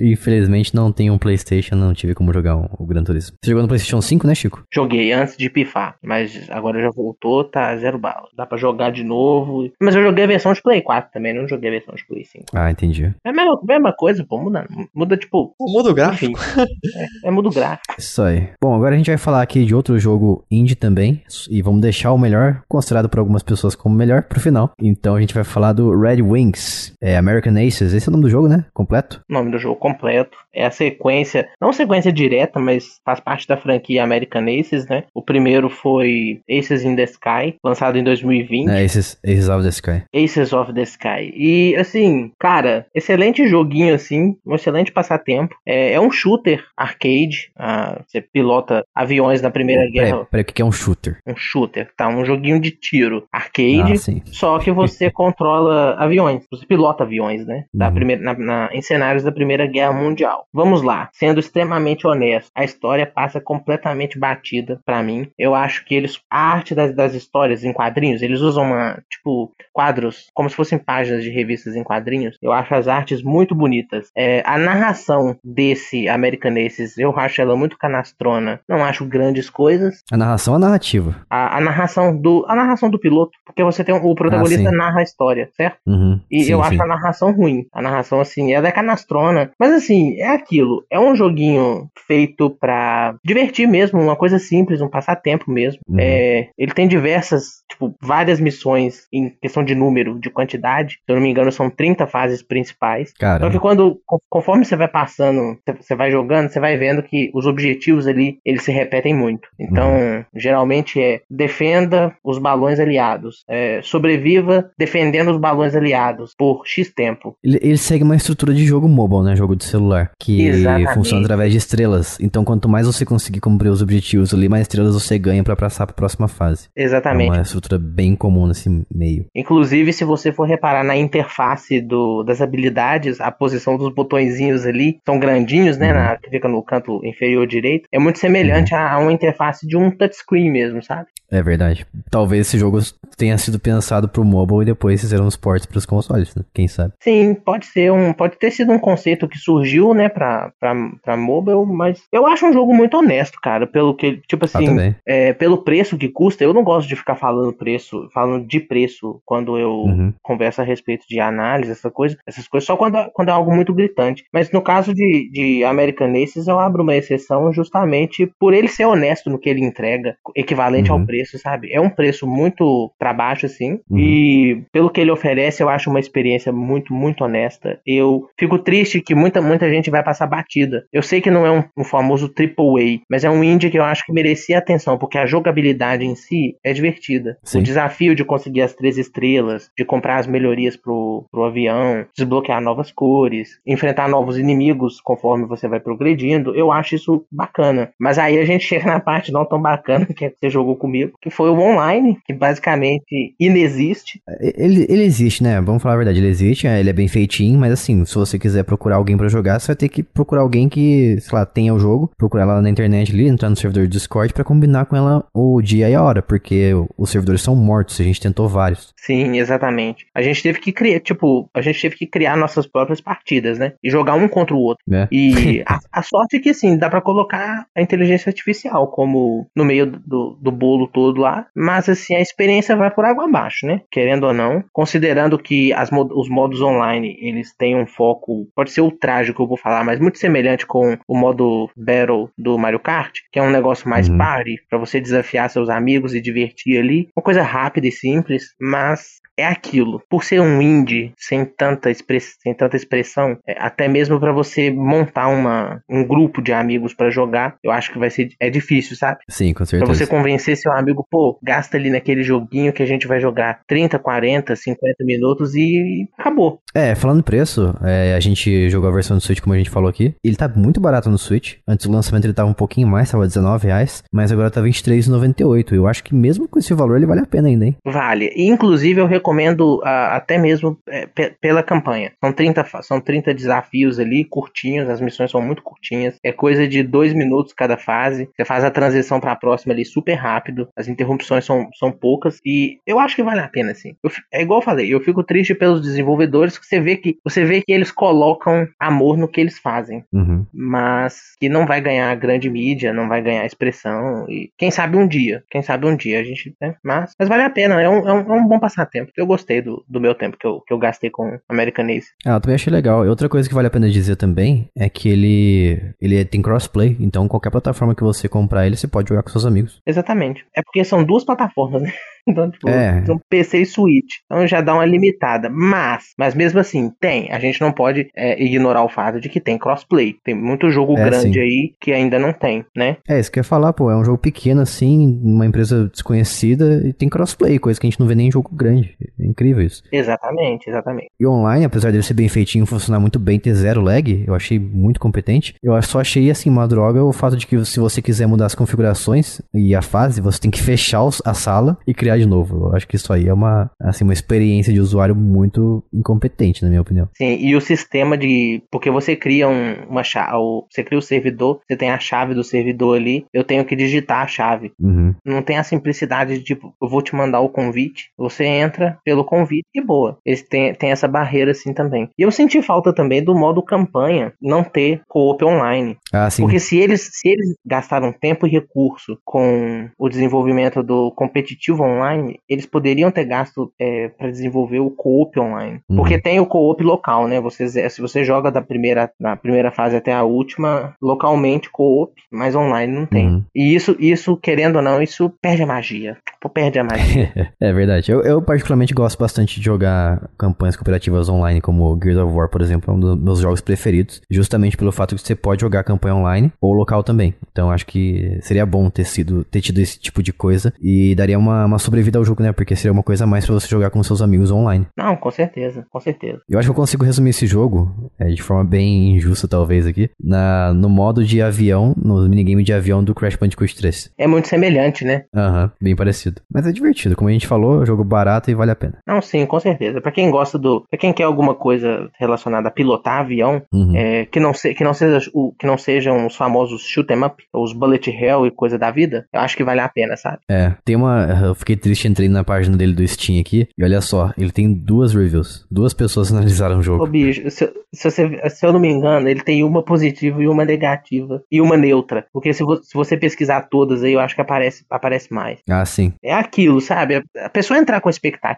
Infelizmente não tenho um Playstation, não tive como jogar um, o Gran Turismo. Você jogou no Playstation 5, né, Chico? Joguei antes de pifar, mas agora já voltou, tá zero bala. Dá pra jogar de novo. Mas eu joguei a versão de Play 4 também, não joguei a versão de Play 5. Ah, entendi. É a mesma, mesma coisa, pô, muda, muda tipo... Muda o gráfico. [laughs] É, é muda o gráfico. Isso aí. Bom, agora a gente vai falar aqui de outro jogo indie também. E vamos deixar o melhor, considerado por algumas pessoas como melhor, pro final. Então a gente vai falar do Red Wings, é American Aces. Esse é o nome do jogo, né? Completo? O nome do jogo completo. É a sequência, não sequência direta, mas faz parte da franquia American Aces, né? O primeiro foi Aces in the Sky, lançado em 2020. É, Aces, Aces of the Sky. Aces of the Sky. E, assim, cara, excelente joguinho, assim, um excelente passatempo. É, é um shooter arcade. Ah, você pilota aviões na Primeira Guerra. peraí, o que é um shooter? Um shooter, tá? Um joguinho de tiro arcade. Ah, sim. Só que você controla aviões, você pilota aviões, né? Da Uhum. primeira, na- na- em cenários da Primeira Guerra Mundial. Vamos lá, sendo extremamente honesto, a história passa completamente batida pra mim. Eu acho que eles, a arte das, das histórias em quadrinhos, eles usam uma, tipo, quadros como se fossem páginas de revistas em quadrinhos. Eu acho as artes muito bonitas. É, a narração desse American Aces, eu acho ela muito canastrona. Não acho grandes coisas A narração é narrativa. a, a narração do a narração do piloto, porque você tem o protagonista sim. narra a história, certo? Uhum. E Sim, eu sim. acho a narração ruim. A narração assim, ela é canastrona, mas assim, é aquilo, é um joguinho feito pra divertir mesmo, uma coisa simples, um passatempo mesmo. Uhum. É, ele tem diversas, tipo, várias missões em questão de número, de quantidade. Se eu não me engano, são 30 fases principais. Cara, Só que quando, con- conforme você vai passando, você- você vai jogando, você vai vendo que os objetivos ali, eles se repetem muito. Então, geralmente é defenda os balões aliados, é, sobreviva defendendo os balões aliados por X tempo. ele, ele segue uma estrutura de jogo mobile, né? Jogo de celular. Que Exatamente. funciona através de estrelas. Então, quanto mais você conseguir cumprir os objetivos ali, mais estrelas você ganha pra passar pra próxima fase. É Exatamente. uma estrutura bem comum nesse meio. Inclusive, se você for reparar na interface do, das habilidades, a posição dos botõezinhos ali são grandinhos, né? na- que fica no canto inferior direito. É muito semelhante a, a uma interface de um touchscreen mesmo, sabe? É verdade. Talvez esse jogo tenha sido pensado pro mobile e depois fizeram os ports pros consoles, né? Quem sabe? Sim, pode ser um, pode ter sido um conceito que surgiu, né, pra, pra, pra mobile, mas eu acho um jogo muito honesto, cara, pelo que, tipo Ah, assim, é, pelo preço que custa, eu não gosto de ficar falando preço, falando de preço quando eu Uhum. converso a respeito de análise, essa coisa, essas coisas, só quando, quando é algo muito gritante. Mas no caso de, de American Aces, eu abro uma exceção justamente por ele ser honesto no que ele entrega, equivalente Uhum. ao preço, sabe? É um preço muito pra baixo, assim, Uhum. e pelo que ele oferece, eu acho uma experiência muito, muito honesta. Eu fico triste que muita, muita gente vai passar batida. Eu sei que não é um, um famoso AAA, mas é um indie que eu acho que merecia atenção, porque a jogabilidade em si é divertida. Sim. O desafio de conseguir as três estrelas, de comprar as melhorias pro, pro avião, desbloquear novas cores, enfrentar novos inimigos conforme você vai progredindo, eu acho isso bacana. Mas aí a gente [laughs] chega na parte não tão bacana que é que você jogou comigo, que foi o online, que basicamente inexiste. Ele, ele existe, né? Vamos falar a verdade, ele existe, é, ele é bem feitinho, mas assim, se você quiser procurar alguém pra jogar, você vai ter que procurar alguém que, sei lá, tenha o jogo, procurar ela na internet ali, entrar no servidor do Discord pra combinar com ela o dia e a hora, porque os servidores são mortos, a gente tentou vários. Sim, exatamente. A gente teve que criar, tipo, a gente teve que criar nossas próprias partidas, né? E jogar um contra o outro. né? E [laughs] a, a sorte é que, assim, dá pra colocar a inteligência artificial como no meio do, do bolo todo lá. Mas, assim, a experiência vai por água abaixo, né? Querendo ou não. Considerando que as, os modos online, eles têm um foco, pode ser o trágico que eu vou falar, mas muito semelhante com o modo Battle do Mario Kart, que é um negócio mais Uhum. party, pra você desafiar seus amigos e divertir ali. Uma coisa rápida e simples, mas é aquilo. Por ser um indie sem tanta, express, sem tanta expressão, é, até mesmo pra você montar uma, um grupo de amigos pra jogar, eu acho que vai ser é difícil, sabe? Sim, com Pra certeza. você convencer seu amigo, pô, gasta ali naquele joguinho que a gente vai jogar 30, 40, 50 minutos e acabou. É, falando em preço, é, a gente jogou a versão do Switch, como a gente falou aqui. Ele tá muito barato no Switch. Antes do lançamento ele tava um pouquinho mais, tava 19 reais, mas agora tá R$23,98. Eu acho que mesmo com esse valor ele vale a pena ainda, hein? Vale. Inclusive, eu recomendo recomendo a, até mesmo é, pela campanha. São 30, são 30 desafios ali, curtinhos, as missões são muito curtinhas. É coisa de dois minutos cada fase. Você faz a transição para a próxima ali super rápido. As interrupções são, são poucas. E eu acho que vale a pena, assim. Eu, é igual eu falei, eu fico triste pelos desenvolvedores que você vê que você vê que eles colocam amor no que eles fazem. Uhum. Mas que não vai ganhar grande mídia, não vai ganhar expressão. E quem sabe um dia. Quem sabe um dia a gente. Né? Mas, mas vale a pena, é um, é um, é um bom passatempo. Eu gostei do, do meu tempo que eu, que eu gastei com American Ace. Ah, eu também achei legal. E outra coisa que vale a pena dizer também é que ele, ele tem crossplay, então qualquer plataforma que você comprar ele, você pode jogar com seus amigos. Exatamente. É porque são duas plataformas, né? [laughs] Então, tipo, É. são PC e Switch. Então já dá uma limitada. Mas, mas mesmo assim, tem. A gente não pode é, ignorar o fato de que tem crossplay. Tem muito jogo É, grande sim. aí que ainda não tem, né? É, isso que eu ia falar, pô, é um jogo pequeno assim, uma empresa desconhecida e tem crossplay, coisa que a gente não vê nem em jogo grande. É incrível isso. Exatamente, exatamente. E online, apesar dele ser bem feitinho, funcionar muito bem, ter zero lag, eu achei muito competente. Eu só achei, assim, uma droga o fato de que se você quiser mudar as configurações e a fase, você tem que [laughs] fechar a sala e criar de novo. Eu acho que isso aí é uma, assim, uma experiência de usuário muito incompetente, na minha opinião. Sim, e o sistema de. Porque você cria um, uma chave. Você cria o servidor, você tem a chave do servidor ali, eu tenho que digitar a chave. Uhum. Não tem a simplicidade de tipo, eu vou te mandar o convite, você entra pelo convite e boa. Eles têm, têm essa barreira assim também. E eu senti falta também do modo campanha não ter co-op online. Ah, sim. Porque se eles, se eles gastaram tempo e recurso com o desenvolvimento do competitivo online, eles poderiam ter gasto para desenvolver o co-op online. Uhum. Porque tem o co-op local, né? Você, se você joga da primeira, da primeira fase até a última, localmente co-op, mas online não tem. Uhum. E isso, isso, querendo ou não, isso perde a magia. Pô, Perde a magia. [laughs] É verdade. Eu, eu particularmente gosto bastante de jogar campanhas cooperativas online, como Gears of War, por exemplo, é um dos meus jogos preferidos, justamente pelo fato de que você pode jogar campanha online ou local também. Então acho que seria bom ter sido ter tido esse tipo de coisa e daria uma, uma sobrevida ao jogo, né? Porque seria uma coisa a mais pra você jogar com seus amigos online. não, com certeza, com certeza. Eu acho que eu consigo resumir esse jogo, é, de forma bem injusta talvez aqui, na, no modo de avião, no minigame de avião do Crash Bandicoot 3. É muito semelhante, né? Aham, bem parecido. Mas é divertido, como a gente falou, é jogo barato e vale a pena. Não, sim, com certeza. Pra quem gosta do. Pra quem quer alguma coisa relacionada a pilotar avião, Uhum. é, que, não se, que, não seja, o, que não sejam os famosos shoot 'em up, os bullet hell e coisa da vida, eu acho que vale a pena, sabe? É, tem uma. Eu fiquei triste, entrei na página dele do Steam aqui. E olha só, ele tem duas reviews. Duas pessoas [laughs] analisaram o Ô, jogo. bicho, se, se, você, se eu não me engano, ele tem uma positiva e uma negativa. E uma neutra. Porque se, se você pesquisar todas aí, eu acho que aparece, aparece mais. Ah, sim. É aquilo, sabe? A- A pessoa entrar com expectativa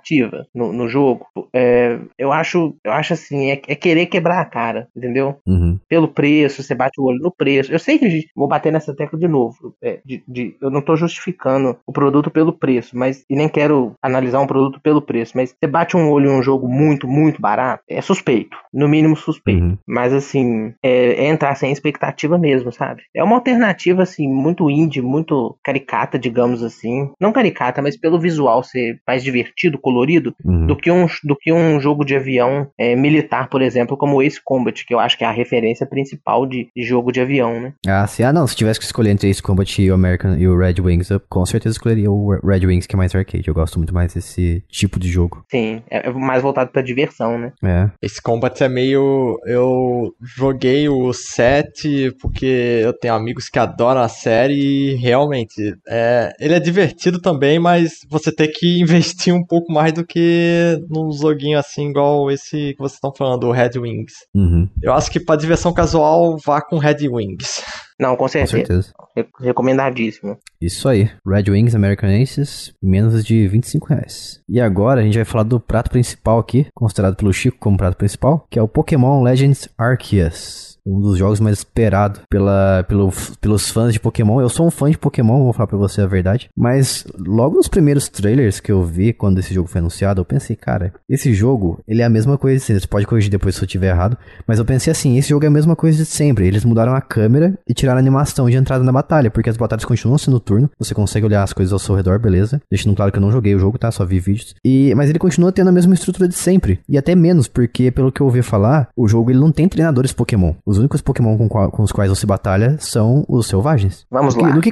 no, no jogo, é, eu acho, eu acho assim, é, é querer quebrar a cara, entendeu? Uhum. Pelo preço, você bate o olho no preço. Eu sei que gente, vou bater nessa tecla de novo. é, de- de- eu não tô justificando o produto pelo preço, mas e nem quero analisar um produto pelo preço, mas você bate um olho em um jogo muito, muito barato, é suspeito. No mínimo suspeito. Uhum. Mas assim, é, é entrar sem expectativa mesmo, sabe? É uma alternativa, assim, muito indie, muito caricata, digamos assim. Não caricata, mas pelo visual ser mais divertido, colorido, Uhum. do que um, do que um jogo de avião é, militar, por exemplo, como o Ace Combat, que eu acho que é a referência principal de, de jogo de avião, né? Ah, sim. Ah, não. Se tivesse que escolher entre Ace Combat e o American e o Red Wings, eu com certeza escolheria o Red Wings, que é mais arcade. Eu gosto muito mais desse tipo de jogo. Sim, é é mais voltado pra diversão, né? É. Esse Combat é meio. Eu joguei o 7 porque eu tenho amigos que adoram a série e realmente é, ele é divertido também, mas você tem que [laughs] investir um pouco mais do que num joguinho assim, igual esse que vocês estão falando, o Red Wings. Uhum. Eu acho que pra diversão casual, vá com Red Wings. Não, com Com certeza. certeza. Re- Recomendadíssimo. Isso aí. Red Wings American Aces, menos de 25 reais. E agora a gente vai falar do prato principal aqui, considerado pelo Chico como prato principal, que é o Pokémon Legends Arceus. Um dos jogos mais esperados pela, pelo, pelos fãs de Pokémon. Eu sou um fã de Pokémon, vou falar pra você a verdade. Mas logo nos primeiros trailers que eu vi quando esse jogo foi anunciado, eu pensei, cara, esse jogo, ele é a mesma coisa. Você pode corrigir depois se eu estiver errado. Mas eu pensei assim, esse jogo é a mesma coisa de sempre. Eles mudaram a câmera e tiraram a animação de entrada na batalha, porque as batalhas continuam sendo turno. Você consegue olhar as coisas ao seu redor, beleza. Deixando claro que eu não joguei o jogo, tá? Só vi vídeos. E, mas ele continua tendo a mesma estrutura de sempre. E até menos, porque pelo que eu ouvi falar, o jogo ele não tem treinadores Pokémon. Os únicos Pokémon com, qual- com os quais você batalha são os selvagens. Vamos que- lá. que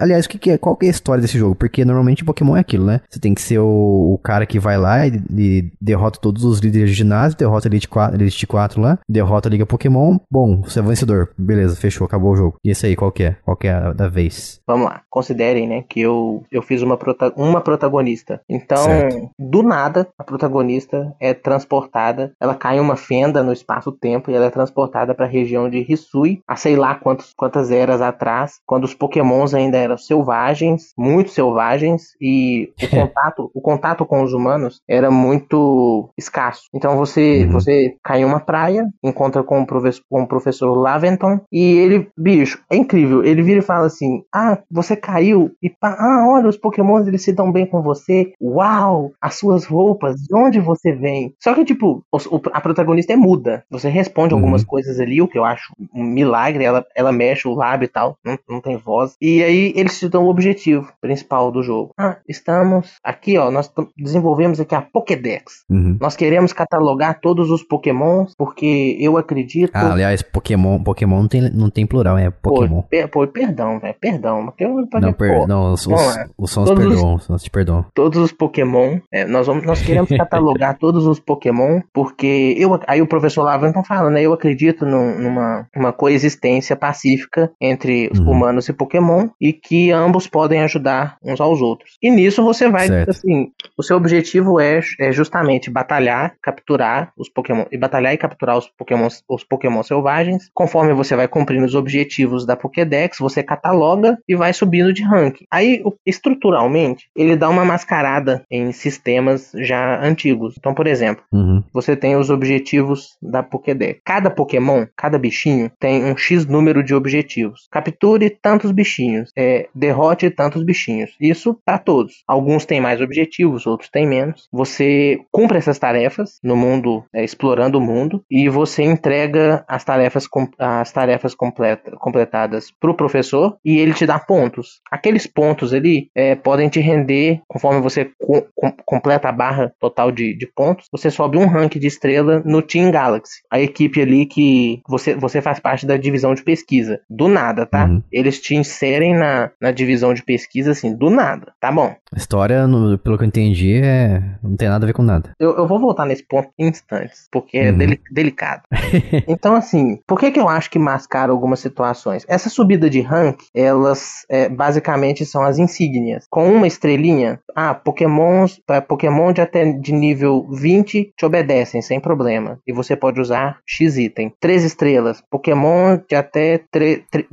aliás, que é, qual que é a história desse jogo? Porque normalmente Pokémon é aquilo, né? Você tem que ser o, o cara que vai lá e, e derrota todos os líderes de ginásio, derrota Elite 4, Elite 4 lá, derrota a Liga Pokémon. Bom, você é vencedor. Beleza, fechou, acabou o jogo. E esse aí, qual que é? Qual que é a da vez? Vamos lá. Considerem, né, que eu, eu fiz uma, prota uma protagonista. Então, Certo. do nada, a protagonista é transportada. Ela cai em uma fenda no espaço-tempo e ela é transportada para a região de Hisui, há sei lá quantos, quantas eras atrás, quando os pokémons ainda eram selvagens, muito selvagens, e o [laughs] contato, o contato com os humanos era muito escasso. Então você, Uhum. você cai em uma praia, encontra com o, professor, com o professor Laventon, e ele, bicho, é incrível. Ele vira e fala assim: Ah, você caiu, e pá, ah, olha, os pokémons eles se dão bem com você. Uau, as suas roupas, de onde você vem? Só que, tipo, a protagonista é muda. Você responde algumas Uhum. coisas ali, que eu acho um milagre. Ela, ela mexe o lábio e tal, não, não tem voz. E aí eles te dão o objetivo principal do jogo. Ah, estamos aqui, ó. Nós desenvolvemos aqui a Pokédex. Uhum. Nós queremos catalogar todos os Pokémons, porque eu acredito. Ah, aliás, Pokémon, Pokémon não tem, não tem plural, é Pô, Pokémon. per- pô, perdão, velho. Perdão. Porque eu, Não, per, pô, não, os, vamos os, lá. os sons Todos os- perdoam, os sons te perdoam. todos os Pokémon. é, nós, vamos, nós queremos [laughs] catalogar todos os Pokémon, porque eu, aí o professor Laventon fala, né? Eu acredito num- numa uma coexistência pacífica entre Uhum. humanos e Pokémon e que ambos podem ajudar uns aos outros. E nisso você vai, Certo. assim, o seu objetivo é, é justamente batalhar, capturar os Pokémon e batalhar e capturar os Pokémon, os Pokémon selvagens. Conforme você vai cumprindo os objetivos da Pokédex, você cataloga e vai subindo de ranking. Aí, estruturalmente, ele dá uma mascarada em sistemas já antigos. Então, por exemplo, Uhum. você tem os objetivos da Pokédex. Cada Pokémon, cada bichinho, tem um X número de objetivos. Capture tantos bichinhos, é, derrote tantos bichinhos. Isso para todos. Alguns têm mais objetivos, outros têm menos. Você cumpre essas tarefas no mundo, é, explorando o mundo, e você entrega as tarefas, com- as tarefas completa- completadas para o professor e ele te dá pontos. Aqueles pontos ali é, podem te render, conforme você co- com- completa a barra total de, de pontos, você sobe um rank de estrela no Team Galaxy. A equipe ali que você, você faz parte da divisão de pesquisa. Do nada, tá? Uhum. Eles te inserem na, na divisão de pesquisa, assim, do nada. Tá bom. A história, no- pelo que eu entendi, é... não tem nada a ver com nada. Eu, eu vou voltar nesse ponto em instantes, porque é Uhum. deli- delicado. [laughs] então, assim, por que, que eu acho que mascara algumas situações? Essa subida de rank, elas é, basicamente são as insígnias. Com uma estrelinha, ah, Pokémons, Pokémon de até de nível 20 te obedecem sem problema. E você pode usar X item. Três estrelas, Pokémon de até,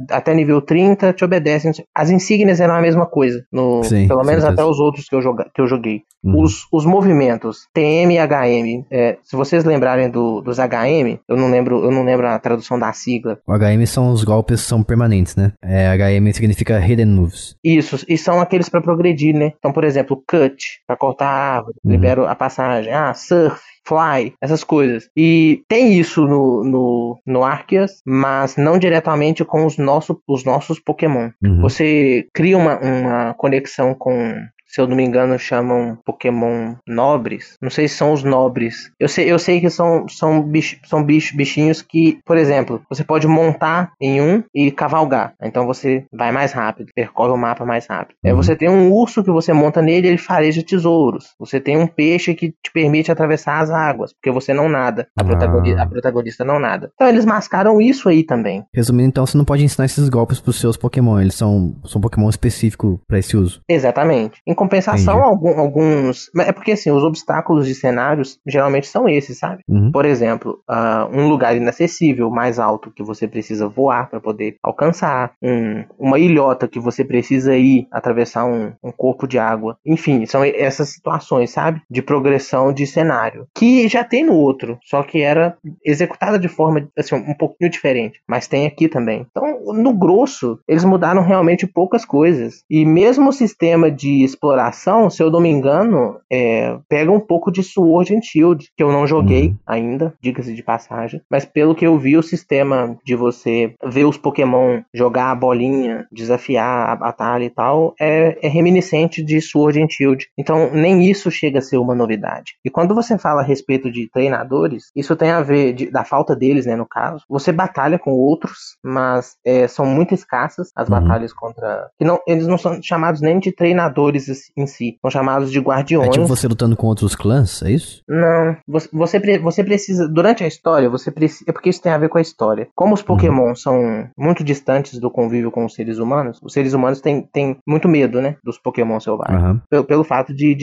até nível 30 te obedecem. As insígnias eram a mesma coisa. No, Sim, pelo menos certeza. até os outros que eu, joga, que eu joguei. Uhum. Os, os movimentos TM e HM, é, se vocês lembrarem do- dos HM, eu não lembro, eu não lembro a tradução da sigla. O HM são os golpes são permanentes, né? É, HM significa Hidden Moves. Isso, e são aqueles para progredir, né? Então, por exemplo, cut, para cortar a árvore, Uhum. libero a passagem. Ah, surf, fly, essas coisas. E tem isso no, no, no Arceus, mas não diretamente com os, nosso, os nossos Pokémon. Uhum. Você cria uma, uma conexão com. Se eu não me engano, chamam Pokémon nobres. Não sei se são os nobres. Eu sei, eu sei que são, são, bich, são bich, bichinhos que, por exemplo, você pode montar em um e cavalgar. Então você vai mais rápido, percorre o mapa mais rápido. É, Uhum. você tem um urso que você monta nele e ele fareja tesouros. Você tem um peixe que te permite atravessar as águas, porque você não nada. A, Ah. protagoni- a protagonista não nada. Então eles mascaram isso aí também. Resumindo, então, você não pode ensinar esses golpes pros seus Pokémon. Eles são, são Pokémon específicos pra esse uso. Exatamente. Compensação, Entendi. algum- alguns. É porque assim, os obstáculos de cenários geralmente são esses, sabe? Uhum. Por exemplo, ah, um lugar inacessível, mais alto, que você precisa voar para poder alcançar, um- uma ilhota que você precisa ir atravessar um, um corpo de água. Enfim, são essas situações, sabe? De progressão de cenário. Que já tem no outro, só que era executada de forma assim, um pouquinho diferente. Mas tem aqui também. Então, no grosso, eles mudaram realmente poucas coisas. E mesmo o sistema de exploração exploração, se eu não me engano, é, pega um pouco de Sword and Shield, que eu não joguei Uhum. ainda, diga-se de passagem. Mas pelo que eu vi, o sistema de você ver os Pokémon jogar a bolinha, desafiar a batalha e tal, é, é reminiscente de Sword and Shield. Então, nem isso chega a ser uma novidade. E quando você fala a respeito de treinadores, isso tem a ver de- da falta deles, né, no caso. Você batalha com outros, mas é, são muito escassas as Uhum. batalhas contra. Que não, eles não são chamados nem de treinadores em si, são chamados de guardiões. É tipo você lutando com outros clãs, é isso? Não, você, você, pre- você precisa, durante a história, você precisa, é porque isso tem a ver com a história. Como os Pokémon são muito distantes do convívio com os seres humanos, os seres humanos têm, têm muito medo, né, dos Pokémon selvagens. Aham. Pelo, pelo fato de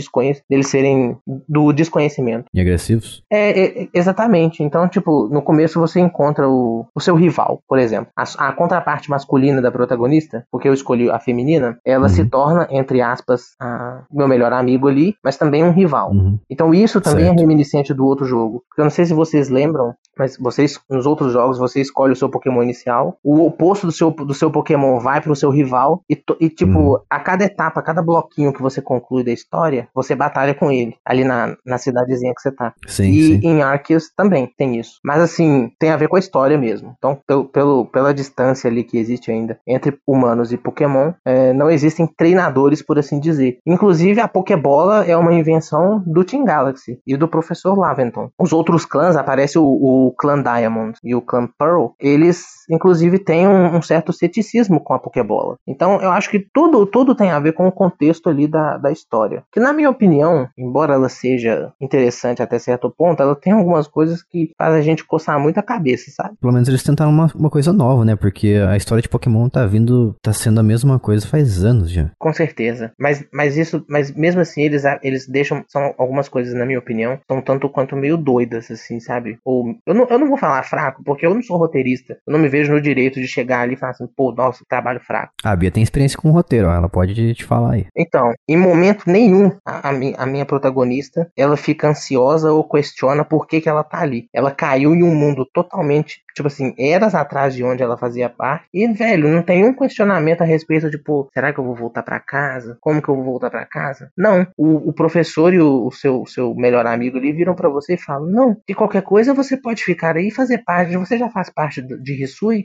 deles serem do desconhecimento. E agressivos? É, é, exatamente. Então, tipo, no começo você encontra o, o seu rival, por exemplo. A, a contraparte masculina da protagonista, porque eu escolhi a feminina, ela Uhum. se torna, entre aspas, a, meu melhor amigo ali, mas também um rival. Uhum. Então isso também Certo. é reminiscente do outro jogo. Porque eu não sei se vocês lembram, mas vocês nos outros jogos você escolhe o seu Pokémon inicial, o oposto do seu, do seu Pokémon vai pro seu rival e, e, tipo, Uhum. a cada etapa, a cada bloquinho que você conclui da história, você batalha com ele ali na, na cidadezinha que você tá. Sim, e sim. em Arceus também tem isso. Mas assim, tem a ver com a história mesmo. Então, pelo, pelo- pela distância ali que existe ainda entre humanos e Pokémon, é, não existem treinadores, por assim dizer. Inclusive, a Pokébola é uma invenção do Team Galaxy e do professor Laventon. Os outros clãs, aparece o, o clã Diamond e o clã Pearl, eles inclusive têm um, um certo ceticismo com a Pokébola. Então, eu acho que tudo, tudo tem a ver com o contexto ali da, da história. Que, na minha opinião, embora ela seja interessante até certo ponto, ela tem algumas coisas que faz a gente coçar muito a cabeça, sabe? Pelo menos eles tentaram uma, uma coisa nova, né? Porque a história de Pokémon tá vindo, tá sendo a mesma coisa faz anos já. Com certeza. Mas, mas isso, mas mesmo assim, eles, eles deixam. São algumas coisas, na minha opinião, são tanto quanto meio doidas, assim, sabe? Ou. Eu não, eu não vou falar fraco, porque eu não sou roteirista. Eu não me vejo no direito de chegar ali e falar assim, pô, nossa, trabalho fraco. A Bia tem experiência com o roteiro, ela pode te falar aí. Então, em momento nenhum, a, a, mi- a minha protagonista, ela fica ansiosa ou questiona por que, que ela tá ali. Ela caiu em um mundo totalmente, tipo assim, eras atrás de onde ela fazia parte. E, velho, não tem um questionamento a respeito de, pô, será que eu vou voltar pra casa? Como que eu vou voltar pra casa? Não. O, o professor e o, o seu, o seu melhor amigo ali viram pra você e falam, não, de qualquer coisa você pode ficar aí e fazer parte. Você já faz parte de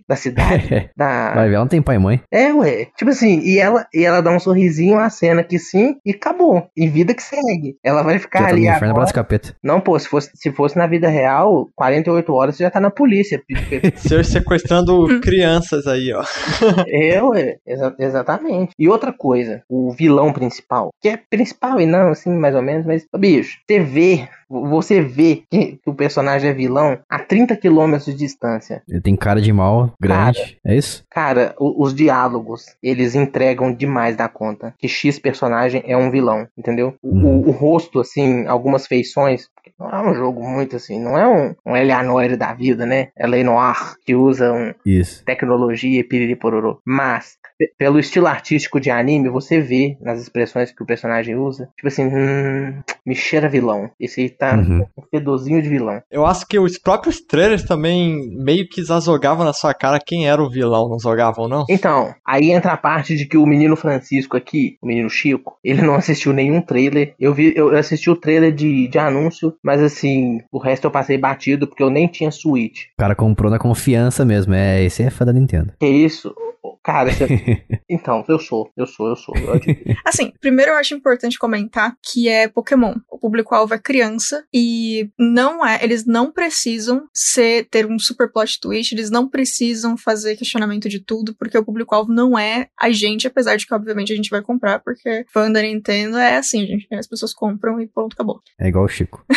Da cidade, [laughs] da... Vai ver, ela não tem pai e mãe. É, ué. Tipo assim, e ela, e ela dá um sorrisinho, a cena que sim, e acabou. E vida que segue. Ela vai ficar Já tá no ali inferno, agora. capeta. Não, pô, se fosse, se fosse na vida real, 48 horas você já tá na polícia. [laughs] Ser sequestrando [laughs] crianças aí, ó. é, ué. Exa- exatamente. E outra coisa, o vilão principal, que é principal e não, assim, mais ou menos, mas, bicho, você vê, você vê que, que o personagem é vilão a 30 quilômetros de distância. Ele tem cara de mal, grande. É isso? Cara, o- os diálogos, eles entregam demais da conta. Que X personagem é um vilão, entendeu? O, Uhum. o- o rosto, assim, algumas feições. Não é um jogo muito assim, não é um, um Eleanor da vida, né? É Noir, que usa um, Isso. tecnologia e piriri pororô. Mas, pe- pelo estilo artístico de anime, você vê nas expressões que o personagem usa, tipo assim, hum, me cheira vilão. Esse aí tá Uhum. um fedozinho de vilão. Eu acho que os próprios trailers também meio que já jogavam na sua cara quem era o vilão, não jogavam, não? Então, aí entra a parte de que o menino Francisco aqui, o menino Chico, ele não assistiu nenhum trailer. Eu vi, eu assisti o trailer de, de anúncio, mas assim, o resto eu passei batido porque eu nem tinha Switch. O cara comprou na confiança mesmo. É, esse é fã da Nintendo. Que isso? Cara, esse- [laughs] então, eu sou, eu sou, eu sou. Eu. [laughs] Assim, primeiro eu acho importante comentar que é Pokémon. O público-alvo é criança e não é, eles não precisam ser ter um super plot twist, eles não precisam fazer questionamento de tudo, porque o público-alvo não é a gente, apesar de que obviamente a gente vai comprar, porque fã da Nintendo é assim, gente, as pessoas compram e pronto, acabou. É igual o Chico. [laughs]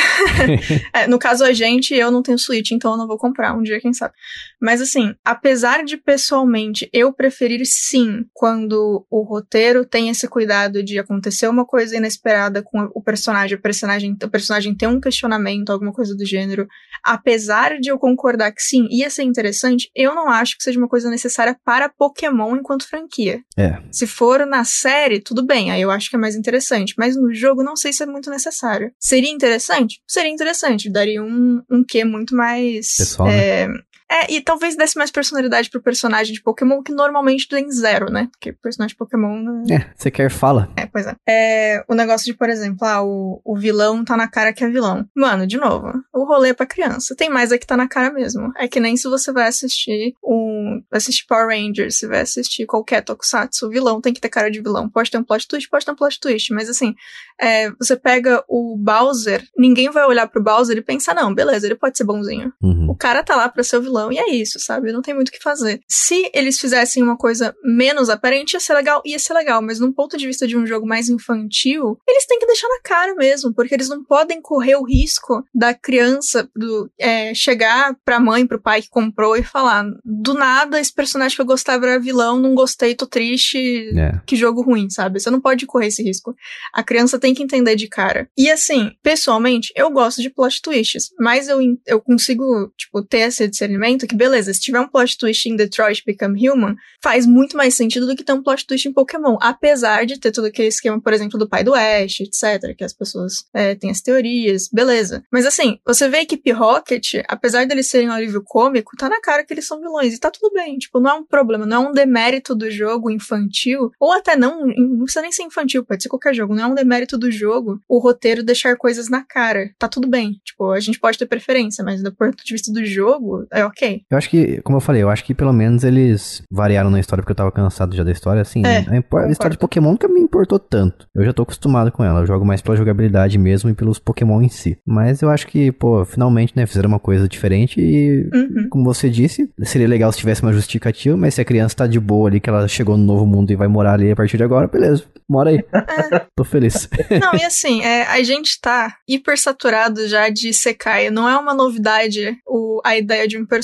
É, no caso a gente, eu não tenho Switch, então eu não vou comprar um dia, quem sabe. Mas assim, apesar de pessoalmente eu preferir sim quando o roteiro tem esse cuidado de acontecer uma coisa inesperada com o personagem, o personagem, o personagem ter um questionamento, alguma coisa do gênero, apesar de eu concordar que sim, ia ser interessante, eu não acho que seja uma coisa necessária para Pokémon enquanto franquia. É. Se for na série, tudo bem, aí eu acho que é mais interessante. Mas no jogo, não sei se é muito necessário. Seria interessante? Seria interessante. Daria um, um quê muito mais. Pessoal, né? É... É, e talvez desse mais personalidade pro personagem de Pokémon, que normalmente tem zero, né? Porque personagem de Pokémon. É, você quer fala. É, pois é. é. O negócio de, por exemplo, ah, o, o vilão tá na cara que é vilão. Mano, de novo, o rolê é pra criança. Tem mais aqui tá na cara mesmo. É que nem se você vai assistir um. Vai assistir Power Rangers, você vai assistir qualquer Tokusatsu, o vilão tem que ter cara de vilão. Pode ter um plot twist, pode ter um plot twist. Mas assim, é, você pega o Bowser, ninguém vai olhar pro Bowser e pensar, não, beleza, ele pode ser bonzinho. Uhum. O cara tá lá pra ser o vilão e é isso, sabe? Não tem muito o que fazer. Se eles fizessem uma coisa menos aparente, ia ser legal, ia ser legal, mas num ponto de vista de um jogo mais infantil, eles têm que deixar na cara mesmo, porque eles não podem correr o risco da criança do, é, chegar pra mãe, pro pai que comprou e falar: do nada, esse personagem que eu gostava era vilão, não gostei, tô triste, É. que jogo ruim, sabe? Você não pode correr esse risco. A criança tem que entender de cara. E assim, pessoalmente, eu gosto de plot twists, mas eu, eu consigo, tipo, ter esse discernimento que, beleza, se tiver um plot twist em Detroit Become Human, faz muito mais sentido do que ter um plot twist em Pokémon. Apesar de ter todo aquele esquema, por exemplo, do pai do Ash, etc., que as pessoas é, têm as teorias, beleza. Mas assim, você vê a equipe Rocket, apesar deles serem um alívio cômico, tá na cara que eles são vilões. E tá tudo bem, tipo, não é um problema, não é um demérito do jogo infantil, ou até não, não precisa nem ser infantil, pode ser qualquer jogo, não é um demérito do jogo o roteiro deixar coisas na cara. Tá tudo bem. Tipo, a gente pode ter preferência, mas do ponto de vista do jogo, é ok. Eu acho que, como eu falei, eu acho que pelo menos eles variaram na história, porque eu tava cansado já da história, assim. É, a, impor- a história de Pokémon nunca me importou tanto. Eu já tô acostumado com ela, eu jogo mais pela jogabilidade mesmo e pelos Pokémon em si. Mas eu acho que, pô, finalmente, né, fizeram uma coisa diferente e, Uhum. como você disse, seria legal se tivesse uma justificativa, mas se a criança tá de boa ali, que ela chegou no novo mundo e vai morar ali a partir de agora, beleza, mora aí. [laughs] Tô feliz. [laughs] Não, e assim, é, a gente tá hiper saturado já de Sekai. Não é uma novidade o, a ideia de um personagem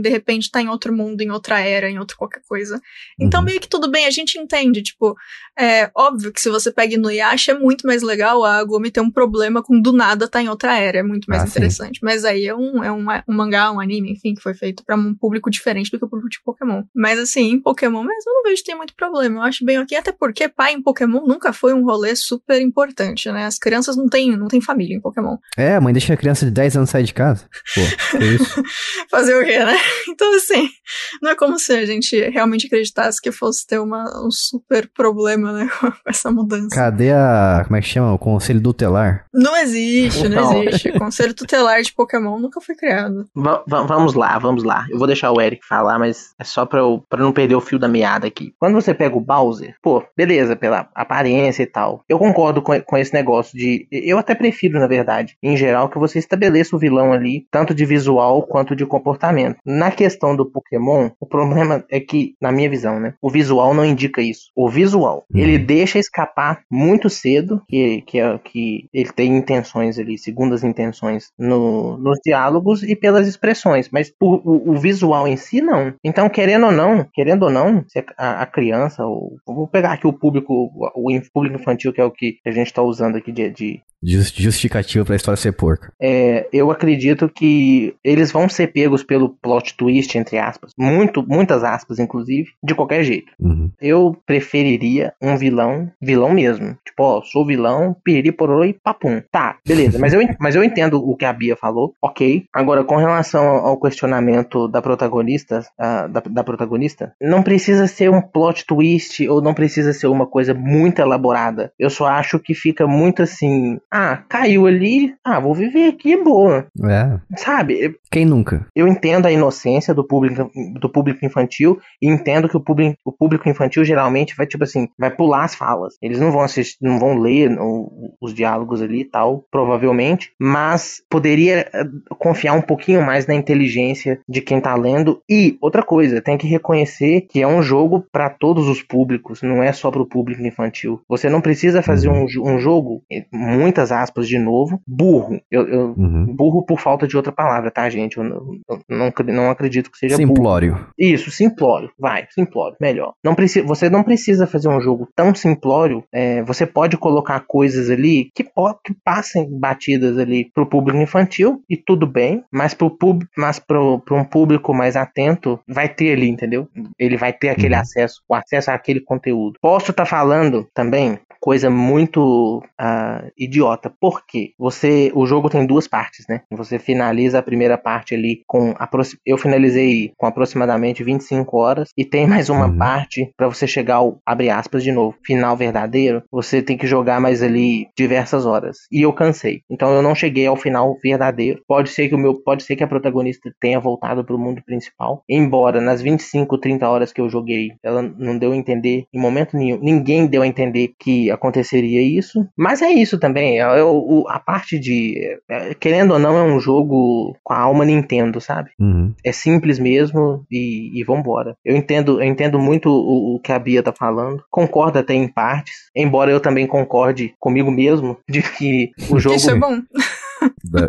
de repente tá em outro mundo, em outra era, em outro qualquer coisa. Então, Uhum. meio que tudo bem, a gente entende. Tipo, é óbvio que se você pega Inuyasha, é muito mais legal a Gomi ter um problema com do nada tá em outra era. É muito mais Ah, sim. interessante. Mas aí é, um, é um, um mangá, um anime, enfim, que foi feito pra um público diferente do que o público de Pokémon. Mas assim, em Pokémon mesmo, eu não vejo que tem muito problema. Eu acho bem ok, até porque pai em Pokémon nunca foi um rolê super importante, né? As crianças não têm, não têm família em Pokémon. É, a mãe deixa a criança de 10 anos sair de casa. Pô, que isso? [laughs] Fazer quê, né? [laughs] Então, assim, não é como se a gente realmente acreditasse que fosse ter uma, um super problema, né, [laughs] com essa mudança. Cadê a. Como é que chama? O conselho tutelar? Não existe, não Então. existe. Conselho tutelar de Pokémon nunca foi criado. Va- va- vamos lá, vamos lá. Eu vou deixar o Eric falar, mas é só pra, eu, pra não perder o fio da meada aqui. Quando você pega o Bowser, pô, beleza, pela aparência e tal. Eu concordo com, com esse negócio de. Eu até prefiro, na verdade, em geral, que você estabeleça o vilão ali, tanto de visual quanto de comportamento. Na questão do Pokémon, o problema é que, na minha visão, né? O visual não indica isso. O visual, Uhum. ele deixa escapar muito cedo que, que, é- que ele tem intenções ali, segundas intenções no, nos diálogos e pelas expressões, mas por- o, o visual em si não. Então, querendo ou não, querendo ou não, se a, a criança, ou, vou pegar aqui o público, o, in- público infantil, que é o que a gente está usando aqui de, de Jus- Justificativa pra história ser porca. é, eu acredito que eles vão ser pegos pelo plot twist, entre aspas, muito, muitas aspas, inclusive, de qualquer jeito. Uhum. Eu preferiria um vilão, vilão mesmo. Tipo, ó, sou vilão, piriri, pororô e papum. Tá, beleza. Mas eu, [laughs] mas eu entendo o que a Bia falou, ok. Agora, com relação ao questionamento da protagonista, ah, da, da protagonista, não precisa ser um plot twist ou não precisa ser uma coisa muito elaborada. Eu só acho que fica muito assim, ah, caiu ali, ah, vou viver aqui, boa. É. Sabe? Quem nunca? Eu entendo a inocência do público, do público infantil e entendo que o público, o público infantil geralmente vai, tipo assim, vai pular as falas. Eles não vão assistir, não vão ler o- os diálogos ali e tal, provavelmente, mas poderia eh, confiar um pouquinho mais na inteligência de quem tá lendo. E outra coisa, tem que reconhecer que é um jogo para todos os públicos, não é só pro público infantil. Você não precisa fazer um, jo- um jogo, eh, muitas aspas de novo, burro. Eu, eu- Uhum. burro por falta de outra palavra, tá, gente? Eu não, eu não, não acredito que seja burro. Simplório. Isso, simplório. Vai, simplório. Melhor. Não precisa, você não precisa fazer um jogo tão simplório. é, você pode colocar coisas ali que, que passem batidas ali pro público infantil e tudo bem, mas pro público, mas pro, pro um público mais atento, vai ter ali, entendeu? Ele vai ter aquele Uhum. acesso, o acesso àquele conteúdo. Posso estar falando também coisa muito ah, idiota. Por quê? Você, o jogo tem duas partes, né? Você finaliza a primeira parte ali com eu finalizei com aproximadamente 25 horas e tem mais uma uhum. parte para você chegar ao abre aspas de novo, final verdadeiro. Você tem que jogar mais ali diversas horas. E eu cansei. Então eu não cheguei ao final verdadeiro. Pode ser que o meu, pode ser que a protagonista tenha voltado para o mundo principal, embora nas 25, 30 horas que eu joguei, ela não deu a entender em momento nenhum. Ninguém deu a entender que aconteceria isso. Mas é isso também. É, é a parte de. É, querendo ou não, é um jogo com a alma Nintendo, sabe? Uhum. É simples mesmo e, e vambora. Eu entendo, eu entendo muito o, o, que a Bia tá falando. Concordo até em partes. Embora eu também concorde comigo mesmo de que o [laughs] jogo. Isso é bom.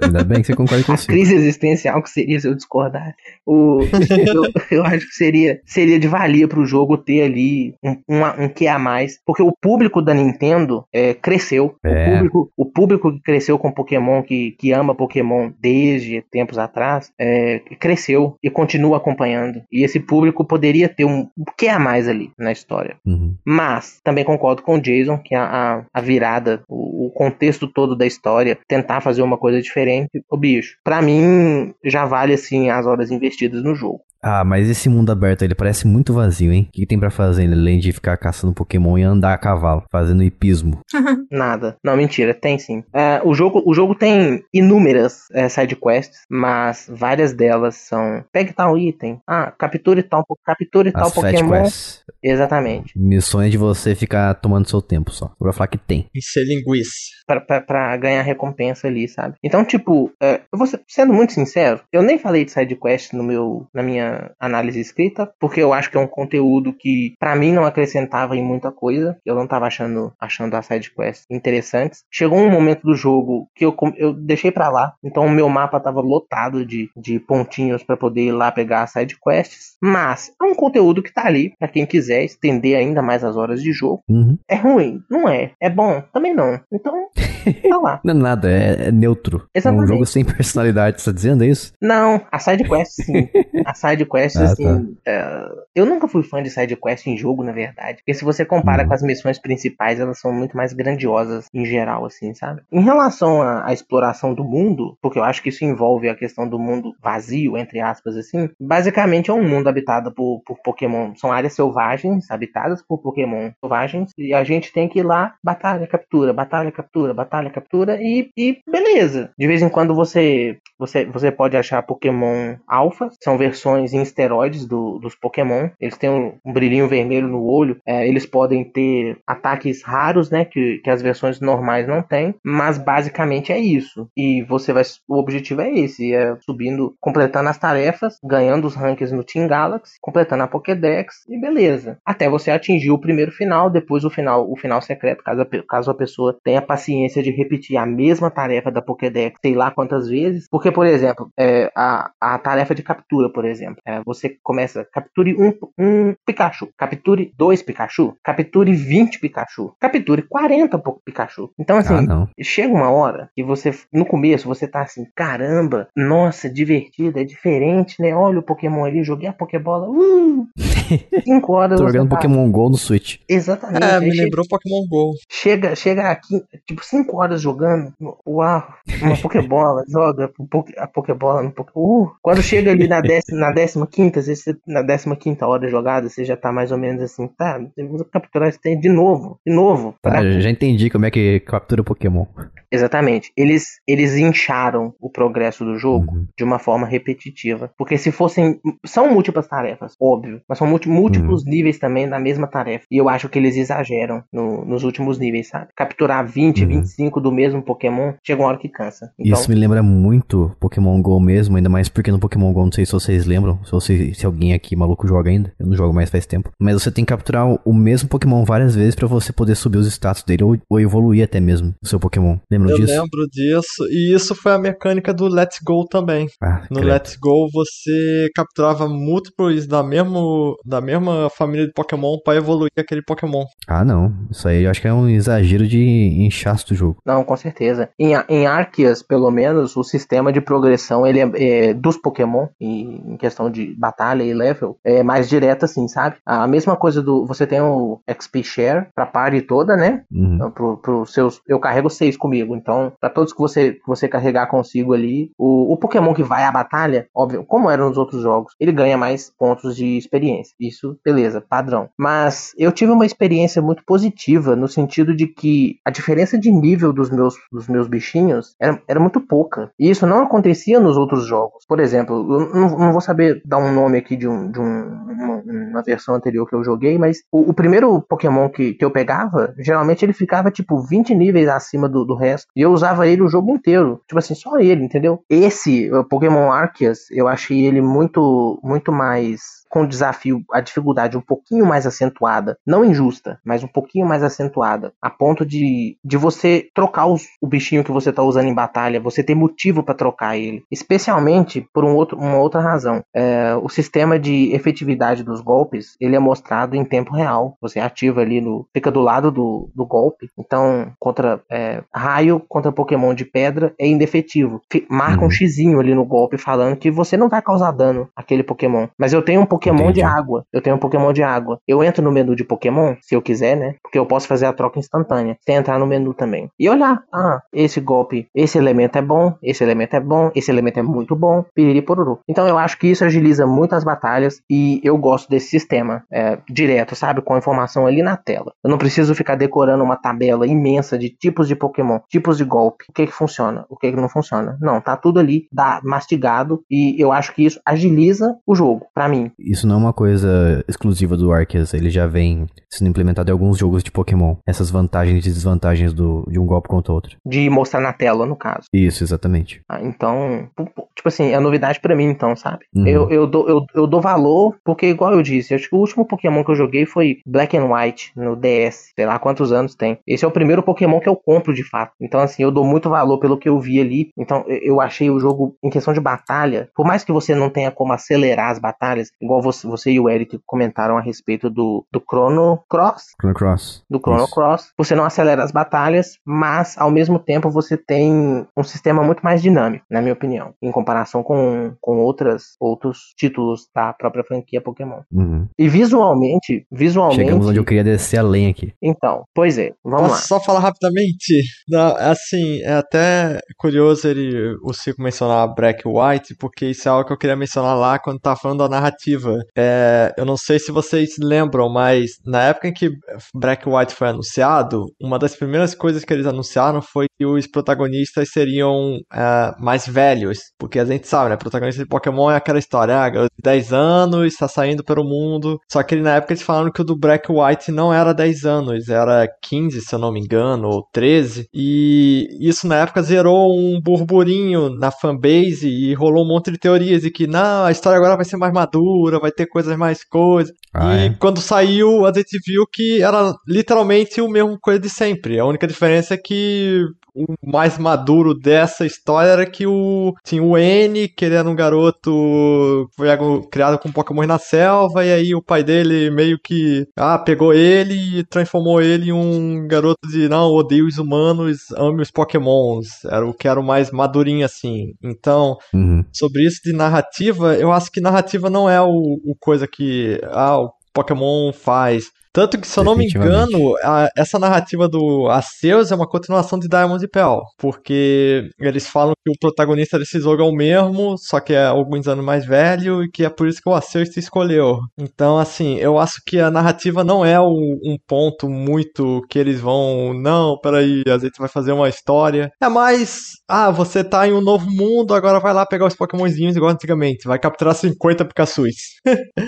Ainda bem que você concorda com isso. Crise existencial que seria se eu discordar. O, eu, eu, acho que seria, seria de valia pro jogo ter ali um, um, um que a mais. Porque o público da Nintendo é, cresceu. É. O, público, o público que cresceu com Pokémon, que, que ama Pokémon desde tempos atrás, é, cresceu e continua acompanhando. E esse público poderia ter um que a mais ali na história. Uhum. Mas também concordo com o Jason que a, a, a virada, o, o contexto todo da história, tentar fazer uma coisa diferente, o bicho, para mim já vale assim as horas investidas no jogo. Ah, mas esse mundo aberto ele parece muito vazio, hein? O que tem para fazer além de ficar caçando Pokémon e andar a cavalo, fazendo hipismo? [laughs] Nada. Não, mentira, tem sim. É, o, jogo, o jogo tem inúmeras é, sidequests, mas várias delas são pegue tal item, ah, capture tal, capture tal As Pokémon. Quests. Exatamente. Missões de você ficar tomando seu tempo só. Vou falar que tem. E ser linguiça. Pra, pra, pra, ganhar recompensa ali, sabe? Então, tipo, é, eu vou sendo muito sincero, eu nem falei de sidequest no meu, na minha análise escrita, porque eu acho que é um conteúdo que para mim não acrescentava em muita coisa. Eu não tava achando, achando as sidequests interessantes. Chegou um momento do jogo que eu, eu deixei para lá, então o meu mapa tava lotado de, de pontinhos para poder ir lá pegar as sidequests. Mas é um conteúdo que tá ali para quem quiser estender ainda mais as horas de jogo. Uhum. É ruim? Não é. É bom? Também não. Então, [laughs] tá lá. não é nada, é, é neutro. Exatamente. É um jogo sem personalidade, você tá dizendo isso? Não, a sidequest sim. a side quests, ah, assim. Tá. É, eu nunca fui fã de side quest em jogo, na verdade. Porque se você compara uhum. com as missões principais, elas são muito mais grandiosas em geral, assim, sabe? Em relação à, à, exploração do mundo, porque eu acho que isso envolve a questão do mundo vazio, entre aspas, assim. Basicamente é um mundo habitado por, por Pokémon. São áreas selvagens, habitadas por Pokémon selvagens. E a gente tem que ir lá, batalha, captura, batalha, captura, batalha, captura. E, e beleza. De vez em quando você, você, você pode achar Pokémon alfa, são versões versões em esteroides do, dos Pokémon. Eles têm um, um brilhinho vermelho no olho. É, eles podem ter ataques raros, né? Que, que as versões normais não têm. Mas basicamente é isso. E você vai. O objetivo é esse: é subindo, completando as tarefas, ganhando os rankings no Team Galaxy, completando a Pokédex e beleza. Até você atingir o primeiro final, depois o final, o final secreto, caso a, caso a pessoa tenha paciência de repetir a mesma tarefa da Pokédex, sei lá quantas vezes. Porque, por exemplo, é, a, a tarefa de captura, por exemplo. É, você começa, capture um, um Pikachu, capture dois Pikachu, capture 20 Pikachu, capture 40 Pikachu. Então, assim, ah, chega uma hora que você, no começo, você tá assim, caramba, nossa, divertido, é diferente, né? Olha o Pokémon ali, joguei a Pokébola, uh! [laughs] Cinco horas. Tô jogando tá... Pokémon GO no Switch. Exatamente. É, me lembrou Pokémon GO. Chega, chega aqui, tipo, cinco horas jogando, uau, uma [laughs] Pokébola, joga a Pokébola no Pokémon. Uh, quando chega ali na décima, na 15, às vezes na 15 hora jogada, você já tá mais ou menos assim, tá, vamos capturar esse tem de novo, de novo. Tá, já entendi como é que captura Pokémon. Exatamente. Eles, eles incharam o progresso do jogo uhum. de uma forma repetitiva. Porque se fossem. São múltiplas tarefas, óbvio. Mas são múltiplos uhum. níveis também da mesma tarefa. E eu acho que eles exageram no, nos últimos níveis, sabe? Capturar 20, uhum. 25 do mesmo Pokémon, chega uma hora que cansa. Então... Isso me lembra muito Pokémon GO mesmo, ainda mais porque no Pokémon GO, não sei se vocês lembram, se, você, se alguém aqui maluco joga ainda. Eu não jogo mais faz tempo. Mas você tem que capturar o mesmo Pokémon várias vezes para você poder subir os status dele ou, ou evoluir até mesmo o seu Pokémon. Lembram eu disso? Eu lembro disso. E isso foi a mecânica do Let's Go também. Ah, no credo. Let's Go você capturava múltiplos da, mesmo, da mesma família de Pokémon para evoluir aquele Pokémon. Ah, não. Isso aí eu acho que é um exagero de inchaço do jogo. Jogo. Não, com certeza. Em, em Arceus, pelo menos, o sistema de progressão ele é, é, dos Pokémon, e, em questão de batalha e level, é mais direto assim, sabe? A mesma coisa do. Você tem o XP Share pra party toda, né? Uhum. Então, pro, pro seus. Eu carrego seis comigo. Então, pra todos que você, que você carregar consigo ali, o, o Pokémon que vai à batalha, óbvio, como era nos outros jogos, ele ganha mais pontos de experiência. Isso, beleza, padrão. Mas eu tive uma experiência muito positiva no sentido de que a diferença de nível dos meus, dos meus bichinhos era, era muito pouca. E isso não acontecia nos outros jogos. Por exemplo, eu não, não vou saber dar um nome aqui de, um, de um, uma, uma versão anterior que eu joguei, mas o, o primeiro Pokémon que, que eu pegava, geralmente ele ficava tipo 20 níveis acima do, do resto. E eu usava ele o jogo inteiro. Tipo assim, só ele, entendeu? Esse, Pokémon Arceus, eu achei ele muito, muito mais com o desafio, a dificuldade um pouquinho mais acentuada, não injusta, mas um pouquinho mais acentuada, a ponto de, de você trocar os, o bichinho que você está usando em batalha, você ter motivo para trocar ele, especialmente por um outro, uma outra razão. É, o sistema de efetividade dos golpes ele é mostrado em tempo real. Você ativa ali no, fica do lado do, do golpe. Então, contra é, raio, contra Pokémon de pedra é indefetivo. Marca um xizinho ali no golpe falando que você não vai causar dano àquele Pokémon. Mas eu tenho um Pokémon Entendi. de água. Eu tenho um Pokémon de água. Eu entro no menu de Pokémon, se eu quiser, né? Porque eu posso fazer a troca instantânea. Sem entrar no menu também. E olhar. Ah, esse golpe, esse elemento é bom, esse elemento é bom, esse elemento é muito bom. Piriri poruru. Então eu acho que isso agiliza muito as batalhas e eu gosto desse sistema. É, direto, sabe? Com a informação ali na tela. Eu não preciso ficar decorando uma tabela imensa de tipos de Pokémon, tipos de golpe. O que que funciona, o que que não funciona. Não, tá tudo ali, dá mastigado e eu acho que isso agiliza o jogo, pra mim. Isso não é uma coisa exclusiva do Arceus, ele já vem sendo implementado em alguns jogos de Pokémon. Essas vantagens e desvantagens do, de um golpe contra o outro. De mostrar na tela, no caso. Isso, exatamente. Ah, então, tipo assim, é novidade pra mim, então, sabe? Uhum. Eu, eu, dou, eu, eu dou valor, porque, igual eu disse, acho que o último Pokémon que eu joguei foi Black and White no DS. Sei lá quantos anos tem. Esse é o primeiro Pokémon que eu compro de fato. Então, assim, eu dou muito valor pelo que eu vi ali. Então, eu achei o jogo, em questão de batalha, por mais que você não tenha como acelerar as batalhas, igual você, você e o Eric comentaram a respeito do, do Chrono Cross, Chrono Cross. do Chrono Isso. Cross. Você não acelera as batalhas, mas ao mesmo tempo você tem um sistema muito mais dinâmico, na minha opinião, em comparação com, com outras, outros títulos da própria franquia Pokémon. Uhum. E visualmente, visualmente, Chegamos onde eu queria descer além aqui. então, pois é, vamos Posso só falar rapidamente? Não, assim, é até curioso ele, o Cico mencionar Black e White, porque isso é algo que eu queria mencionar lá quando tava falando da narrativa. É, eu não sei se vocês lembram, mas na época em que Black White foi anunciado, uma das primeiras coisas que eles anunciaram foi que os protagonistas seriam é, mais velhos. Porque a gente sabe, né? Protagonista de Pokémon é aquela história, ah, de 10 anos, tá saindo pelo mundo. Só que na época eles falaram que o do Black White não era 10 anos, era 15, se eu não me engano, ou 13. E isso na época zerou um burburinho na fanbase e rolou um monte de teorias de que não, a história agora vai ser mais madura, vai ter coisas mais coisas. Ah, e é? quando saiu, a gente viu que era literalmente o mesmo coisa de sempre. A única diferença é que o mais maduro dessa história era que o tinha o N, que ele era um garoto foi criado com Pokémon na selva, e aí o pai dele meio que ah, pegou ele e transformou ele em um garoto de não, odeio os humanos, ame os Pokémons. Era o que era o mais madurinho assim. Então, Uhum. sobre isso de narrativa, eu acho que narrativa não é o, o coisa que ah, o Pokémon faz. Tanto que, se eu não me engano, a- essa narrativa do Arceus é uma continuação de Diamond e Pearl. Porque eles falam que o protagonista desse jogo é o mesmo, só que é alguns anos mais velho, e que é por isso que o Arceus se escolheu. Então, assim, eu acho que a narrativa não é um, um ponto muito que eles vão, não, peraí, a gente vai fazer uma história. É mais, ah, você tá em um novo mundo, agora vai lá pegar os Pokémonzinhos igual antigamente, vai capturar 50 Pikachu's.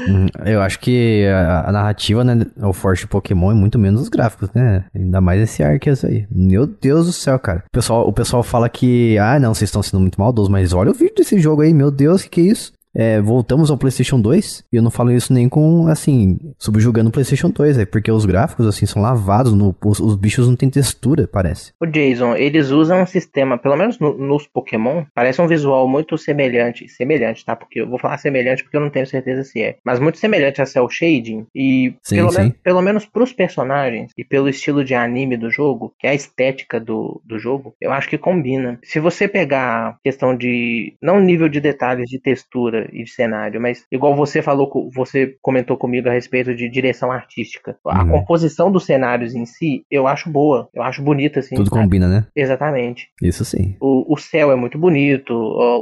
Uhum. Eu acho que a, a narrativa, né, forte Pokémon é muito menos os gráficos, né? Ainda mais esse Arceus aí. Meu Deus do céu, cara. O pessoal, o pessoal fala que, ah, não, vocês estão sendo muito maldosos, mas olha o vídeo desse jogo aí, meu Deus, que que é isso? É, voltamos ao PlayStation 2, e eu não falo isso nem com, assim, subjugando o PlayStation 2, é porque os gráficos, assim, são lavados, no, os, os bichos não têm textura, parece. O Jason, eles usam um sistema, pelo menos no, nos Pokémon, parece um visual muito semelhante, semelhante, tá? Porque eu vou falar semelhante porque eu não tenho certeza se é, mas muito semelhante a Cell Shading, e Sim, pelo, sim. menos, pelo menos pros personagens, e pelo estilo de anime do jogo, que é a estética do, do jogo, eu acho que combina. Se você pegar questão de, não nível de detalhes de textura e de cenário, mas igual você falou, você comentou comigo a respeito de direção artística. A Uhum. composição dos cenários em si, eu acho boa, eu acho bonita, assim. Tudo sabe? combina, né? Exatamente. Isso sim. O, o céu é muito bonito,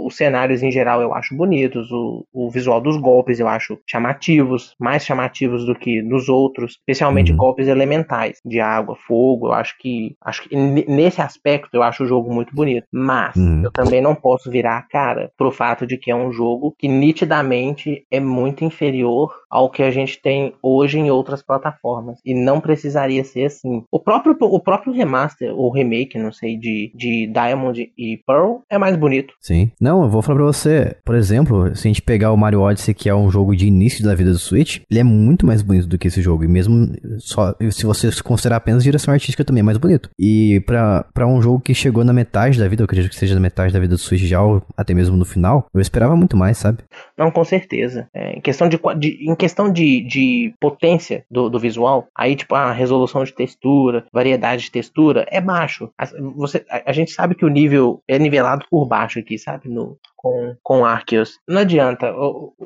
os cenários em geral eu acho bonitos, o, o visual dos golpes eu acho chamativos, mais chamativos do que nos outros, especialmente Uhum. golpes elementais, de água, fogo. Eu acho que, acho que nesse aspecto eu acho o jogo muito bonito. Mas Uhum. eu também não posso virar a cara pro fato de que é um jogo que nitidamente é muito inferior ao que a gente tem hoje em outras plataformas. E não precisaria ser assim. O próprio, o próprio remaster, ou remake, não sei, de, de Diamond e Pearl é mais bonito. Sim. Não, eu vou falar pra você, por exemplo, se a gente pegar o Mario Odyssey, que é um jogo de início da vida do Switch, ele é muito mais bonito do que esse jogo. E mesmo só, se você considerar apenas direção artística também é mais bonito. E pra um jogo que chegou na metade da vida, eu acredito que seja na metade da vida do Switch já, ou até mesmo no final, eu esperava muito mais, sabe? Deutschland Não, com certeza. É, em questão de, de- em questão de, de potência do, do visual, aí, tipo, a resolução de textura, variedade de textura, é baixo. As- Você, a, a gente sabe que o nível é nivelado por baixo aqui, sabe? No, com, com Arceus. Não adianta.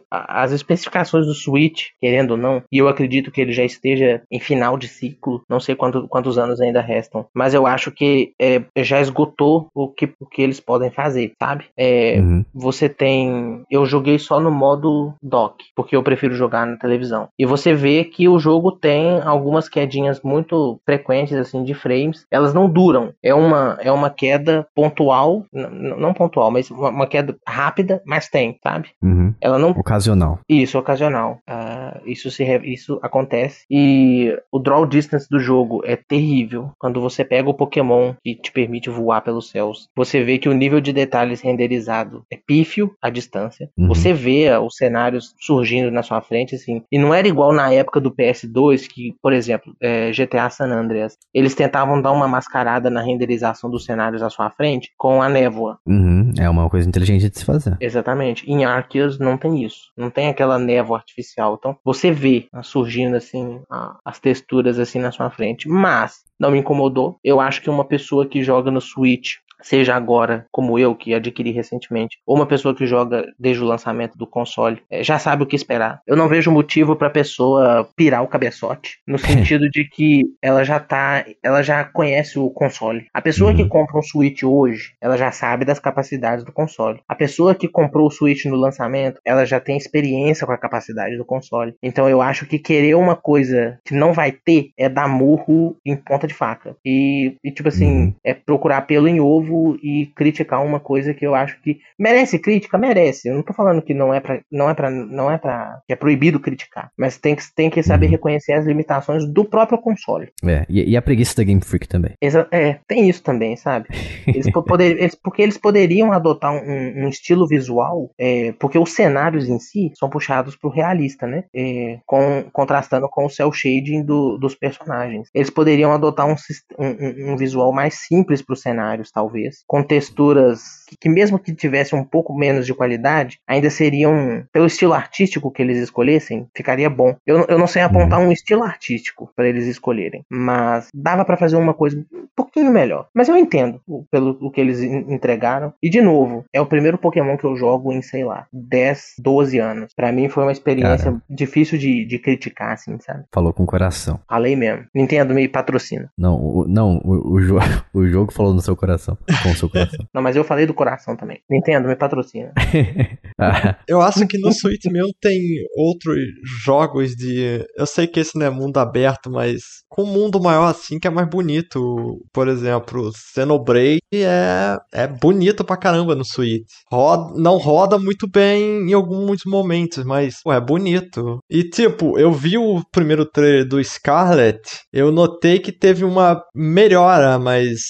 a- As especificações do Switch, querendo ou não, e eu acredito que ele já esteja em final de ciclo, não sei quanto, quantos anos ainda restam, mas eu acho que é, já esgotou o que, o que eles podem fazer, sabe? É, Uhum. você tem. Eu joguei só no modo dock, porque eu prefiro jogar na televisão. E você vê que o jogo tem algumas quedinhas muito frequentes, assim, de frames. Elas não duram. É uma, é uma queda pontual, não pontual, mas uma, uma queda rápida, mas tem, sabe? Uhum. Ela não Ocasional. isso, ocasional. Ah, isso, se isso acontece. E o draw distance do jogo é terrível. Quando você pega o Pokémon que te permite voar pelos céus, você vê que o nível de detalhes renderizado é pífio à distância. Uhum. Você vê ah, os cenários surgindo na sua frente, assim. E não era igual na época do PS2, que, por exemplo, é, GTA San Andreas, eles tentavam dar uma mascarada na renderização dos cenários à sua frente com a névoa. Uhum. É uma coisa inteligente de se fazer. Exatamente. Em Arceus não tem isso. Não tem aquela névoa artificial. Então, você vê ah, surgindo assim a- as texturas assim na sua frente. Mas não me incomodou. Eu acho que uma pessoa que joga no Switch seja agora, como eu, que adquiri recentemente, ou uma pessoa que joga desde o lançamento do console, eh, já sabe o que esperar. Eu não vejo motivo pra pessoa pirar o cabeçote, no [laughs] sentido de que ela já tá, ela já conhece o console. A pessoa que Uhum. compra um Switch hoje, ela já sabe das capacidades do console. A pessoa que comprou o Switch no lançamento, ela já tem experiência com a capacidade do console. Então eu acho que querer uma coisa que não vai ter é dar murro em ponta de faca. E, e, tipo assim, Uhum. é procurar pelo em ovo e criticar uma coisa que eu acho que merece crítica, merece. Eu não tô falando que não é pra, não é para não é para que é proibido criticar, mas tem que tem que saber Uhum. reconhecer as limitações do próprio console. É, e, e a preguiça da Game Freak também. Exa- é, tem isso também, sabe? Eles po- poder- eles- porque eles poderiam adotar um, um estilo visual, é, porque os cenários em si são puxados pro realista, né? É, com, contrastando com o cel shading do- dos personagens. Eles poderiam adotar um, um- um- um visual mais simples pros cenários, talvez, com texturas que, que mesmo que tivesse um pouco menos de qualidade, ainda seriam, pelo estilo artístico que eles escolhessem, ficaria bom. Eu, eu não sei apontar um estilo artístico para eles escolherem, mas dava para fazer uma coisa um pouquinho melhor. Mas eu entendo o- pelo o que eles en- entregaram. E de novo, é o primeiro Pokémon que eu jogo em, sei lá, 10, 12 anos. Para mim foi uma experiência Caramba. difícil de, de criticar, assim, sabe? Falou com o coração. Falei mesmo. Nintendo me patrocina. Não, o, não, o, o, [laughs] o jogo falou no seu coração. Com o seu coração. Não, mas eu falei do coração também. Nintendo me patrocina. [laughs] Ah, Eu acho que no Switch mesmo tem outros jogos de. Eu sei que esse não é mundo aberto, mas com um mundo maior assim que é mais bonito. Por exemplo, Xenoblade é, é bonito pra caramba no Switch. Roda, não roda muito bem em alguns momentos, mas pô, é bonito. E tipo, eu vi o primeiro trailer do Scarlet, eu notei que teve uma melhora, mas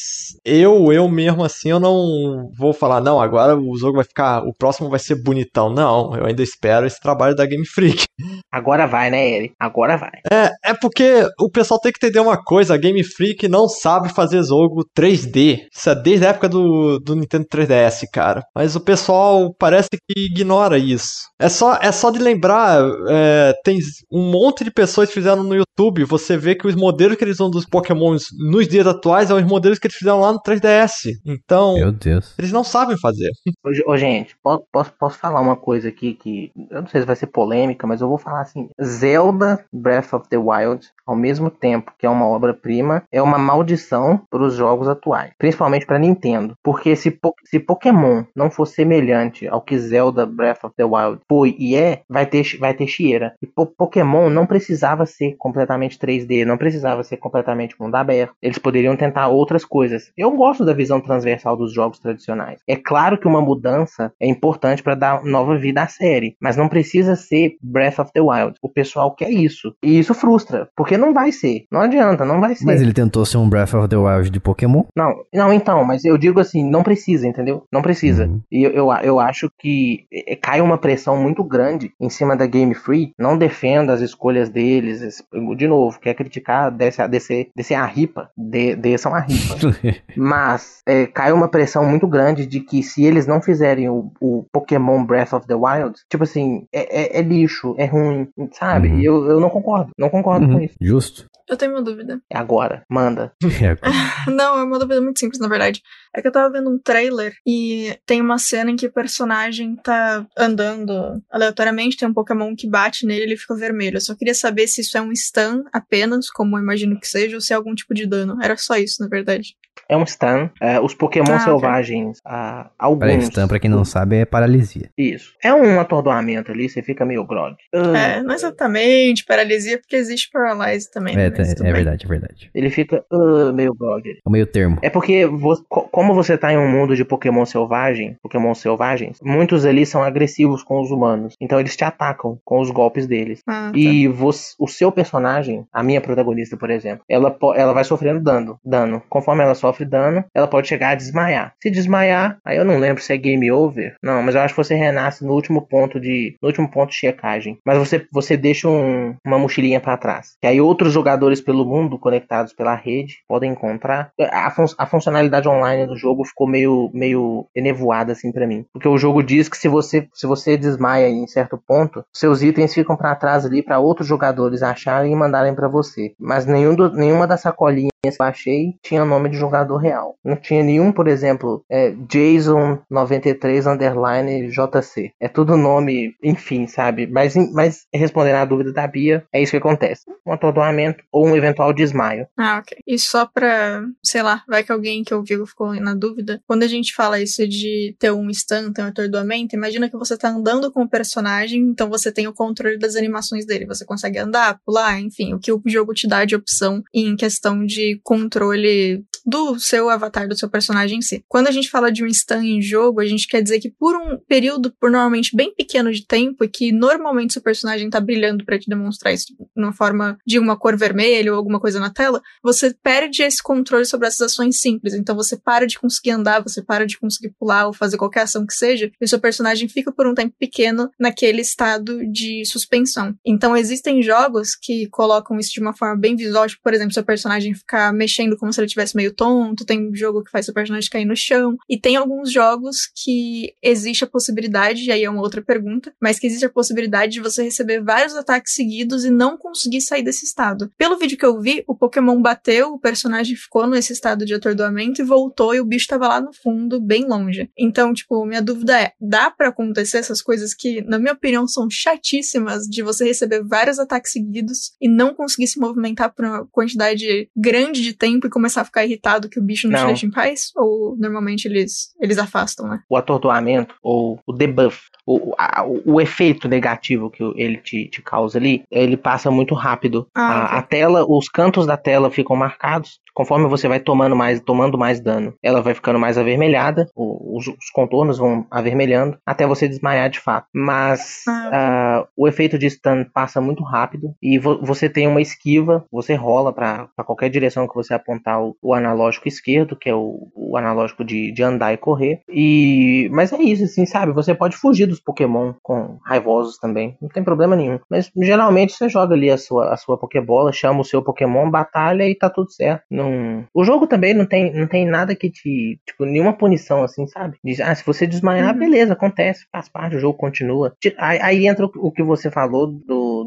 eu, eu mesmo assim, eu não vou falar, não, agora o jogo vai ficar. O próximo vai ser bonitão. Não, eu ainda espero esse trabalho da Game Freak. Agora vai, né, Eric? Agora vai. É, é porque o pessoal tem que entender uma coisa: a Game Freak não sabe fazer jogo 3D. Isso é desde a época do, do Nintendo 3DS, cara. Mas o pessoal parece que ignora isso. É só, é só de lembrar: é, tem um monte de pessoas que fizeram no YouTube. Você vê que os modelos que eles usam dos Pokémons nos dias atuais são os modelos que eles fizeram lá no 3DS. Então, Meu Deus. eles não sabem fazer. Ô, ô, gente, po- posso, posso falar uma coisa aqui que eu não sei se vai ser polêmica, mas eu vou falar assim: Zelda Breath of the Wild, ao mesmo tempo que é uma obra-prima, é uma maldição para os jogos atuais, principalmente para Nintendo. Porque se, Po- se Pokémon não for semelhante ao que Zelda Breath of the Wild foi e é, vai ter, vai ter chieira. E Po- Pokémon não precisava ser completamente 3D, não precisava ser completamente mundo aberto. Eles poderiam tentar outras coisas. Eu gosto da visão transversal dos jogos tradicionais. É claro que uma mudança é importante para dar nova vida à série, mas não precisa ser Breath of the Wild. O pessoal quer isso. E isso frustra, porque não vai ser. Não adianta, não vai ser. Mas ele tentou ser um Breath of the Wild de Pokémon. Não, não, então, mas eu digo assim, não precisa, entendeu? Não precisa. Uhum. E eu, eu, eu acho que eh, cai uma pressão muito grande em cima da Game Free. Não defenda as escolhas deles. es- De novo, quer criticar, desce, a- descer, descer a ripa, de, desçam a ripa. [laughs] Mas é, cai uma pressão muito grande de que se eles não fizerem o, o Pokémon Breath of the Wild, tipo assim, é, é- é lixo, é ruim, sabe? Uhum. E eu, eu não concordo, não concordo com Uhum. isso. Justo. Eu tenho uma dúvida. É agora, manda. [laughs] É, [laughs] Não, é uma dúvida muito simples, na verdade. É que eu tava vendo um trailer e tem uma cena em que o personagem tá andando aleatoriamente, tem um Pokémon que bate nele e ele fica vermelho. Eu só queria saber se isso é um stun apenas, como eu imagino que seja, ou se é algum tipo de dano. Era só isso, na verdade. É um stun. É, os Pokémon Ah, selvagens, ah, alguns. Peraí, stun, pra quem não sabe, é paralisia. Isso. É um atordoamento ali, você fica meio grog. Ah, É, não exatamente paralisia, porque existe paralyse também. É, né? É, é verdade, é verdade. Ele fica ah, meio grog. É o meio termo. É porque, vo- co- como você tá em um mundo de Pokémon selvagem, Pokémon selvagens, muitos ali são agressivos com os humanos. Então eles te atacam com os golpes deles. Ah, tá. E você- o seu personagem, a minha protagonista, por exemplo, ela, ela vai sofrendo dano, dano. Conforme ela sofre dano, ela pode chegar a desmaiar. Se desmaiar, aí eu não lembro se é game over. Não, mas eu acho que você renasce no último ponto de, no último ponto de checagem. Mas você, você deixa um- uma mochilinha pra trás. Que aí outros jogadores pelo mundo conectados pela rede podem encontrar. A, fun- a funcionalidade online do jogo ficou meio, meio enevoada assim pra mim, porque o jogo diz que se você, se você desmaia em certo ponto, seus itens ficam pra trás ali pra outros jogadores acharem e mandarem pra você. Mas nenhum do- nenhuma das sacolinhas que eu achei tinha nome de jogador real. Não tinha nenhum, por exemplo, é, Jason 93 underline JC. É tudo nome, enfim, sabe? Mas, mas respondendo à dúvida da Bia, é isso que acontece. Um atordoamento ou um eventual desmaio. Ah, ok. E só pra, sei lá, vai que alguém que ouviu ficou na dúvida. Quando a gente fala isso de ter um stun, ter um atordoamento, imagina que você tá andando com o personagem, então você tem o controle das animações dele. Você consegue andar, pular, enfim, o que o jogo te dá de opção em questão de controle do seu avatar, do seu personagem em si. Quando a gente fala de um stun em jogo, a gente quer dizer que por um período, por normalmente bem pequeno de tempo, e que normalmente seu personagem tá brilhando pra te demonstrar isso numa forma de uma cor vermelha ou alguma coisa na tela, você perde esse controle sobre essas ações simples. Então você para de conseguir andar, você para de conseguir pular ou fazer qualquer ação que seja, e seu personagem fica por um tempo pequeno naquele estado de suspensão. Então existem jogos que colocam isso de uma forma bem visual, tipo, por exemplo, seu personagem ficar mexendo como se ele tivesse meio tonto, tem jogo que faz seu personagem cair no chão, e tem alguns jogos que existe a possibilidade, e aí é uma outra pergunta, mas que existe a possibilidade de você receber vários ataques seguidos e não conseguir sair desse estado. Pelo vídeo que eu vi, o Pokémon bateu, o personagem ficou nesse estado de atordoamento e voltou e o bicho tava lá no fundo, bem longe. Então, tipo, minha dúvida é, dá pra acontecer essas coisas que, na minha opinião, são chatíssimas de você receber vários ataques seguidos e não conseguir se movimentar por uma quantidade grande de tempo e começar a ficar irritado que o bicho não, te Não. deixa em paz? Ou normalmente eles, eles afastam, né? o atordoamento ou o debuff, o, a- o, o efeito negativo que ele te, te causa ali, ele passa muito rápido. Ah, a, a tela, os cantos da tela ficam marcados. Conforme você vai tomando mais, tomando mais dano, ela vai ficando mais avermelhada, os, os contornos vão avermelhando até você desmaiar de fato. Mas Ah, ah, o efeito de stun passa muito rápido e vo- você tem uma esquiva, você rola para qualquer direção que você apontar o, o, ana- analógico esquerdo, que é o, o analógico de, de andar e correr. E mas é isso, assim, sabe? Você pode fugir dos Pokémon com raivosos também, não tem problema nenhum. Mas geralmente você joga ali a sua, a sua Pokébola, chama o seu Pokémon, batalha e tá tudo certo. Não... O jogo também não tem, não tem nada que te. Tipo, nenhuma punição assim, sabe? Diz, ah, se você desmaiar, uhum. beleza, acontece, faz parte, o jogo continua. Aí, aí entra o, o que você falou do,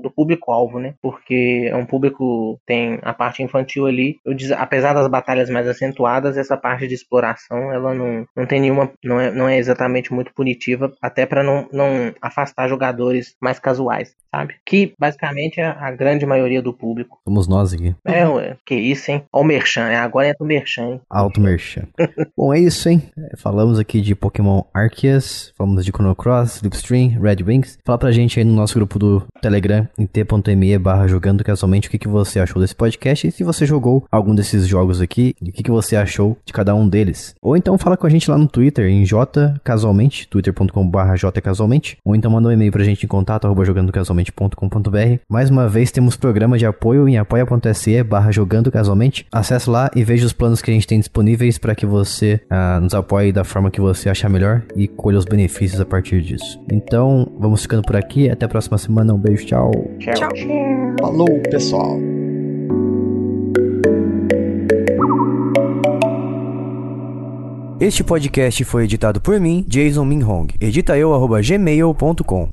do público-alvo, né? Porque é um público. Tem a parte infantil ali. Eu diz, apesar das batalhas mais acentuadas, essa parte de exploração, ela não, não tem nenhuma. Não é, não é exatamente muito punitiva, até para não, não afastar jogadores mais casuais, sabe? Que basicamente é a grande maioria do público. Somos nós aqui. É, ué, que isso, hein? Ó o Merchan, é, agora entra o Merchan, hein? Alto Merchan. [laughs] Bom, é isso, hein? Falamos aqui de Pokémon Arceus, falamos de Chrono Cross, Slipstream, Red Wings. Fala pra gente aí no nosso grupo do Telegram, em t.me barra jogando casualmente, o que, que você achou desse podcast e se você jogou algum desses jogos aqui, e o que, que você achou de cada um deles. Ou então fala com a gente lá no Twitter, em jcasualmente, twitter.com barra jcasualmente, ou então manda um e-mail pra gente em contato, arroba jogandocasualmente.com.br. Mais uma vez, temos programa de apoio em apoia.se barra jogando casualmente. Acesse lá e veja os planos que a gente tem disponíveis para que você uh, nos apoie da forma que você achar melhor e colha os benefícios a partir disso. Então, vamos ficando por aqui. Até a próxima semana. Um beijo, tchau. Tchau. tchau. Falou, pessoal. Este podcast foi editado por mim, Jason Minhong. Edita eu, gmail.com.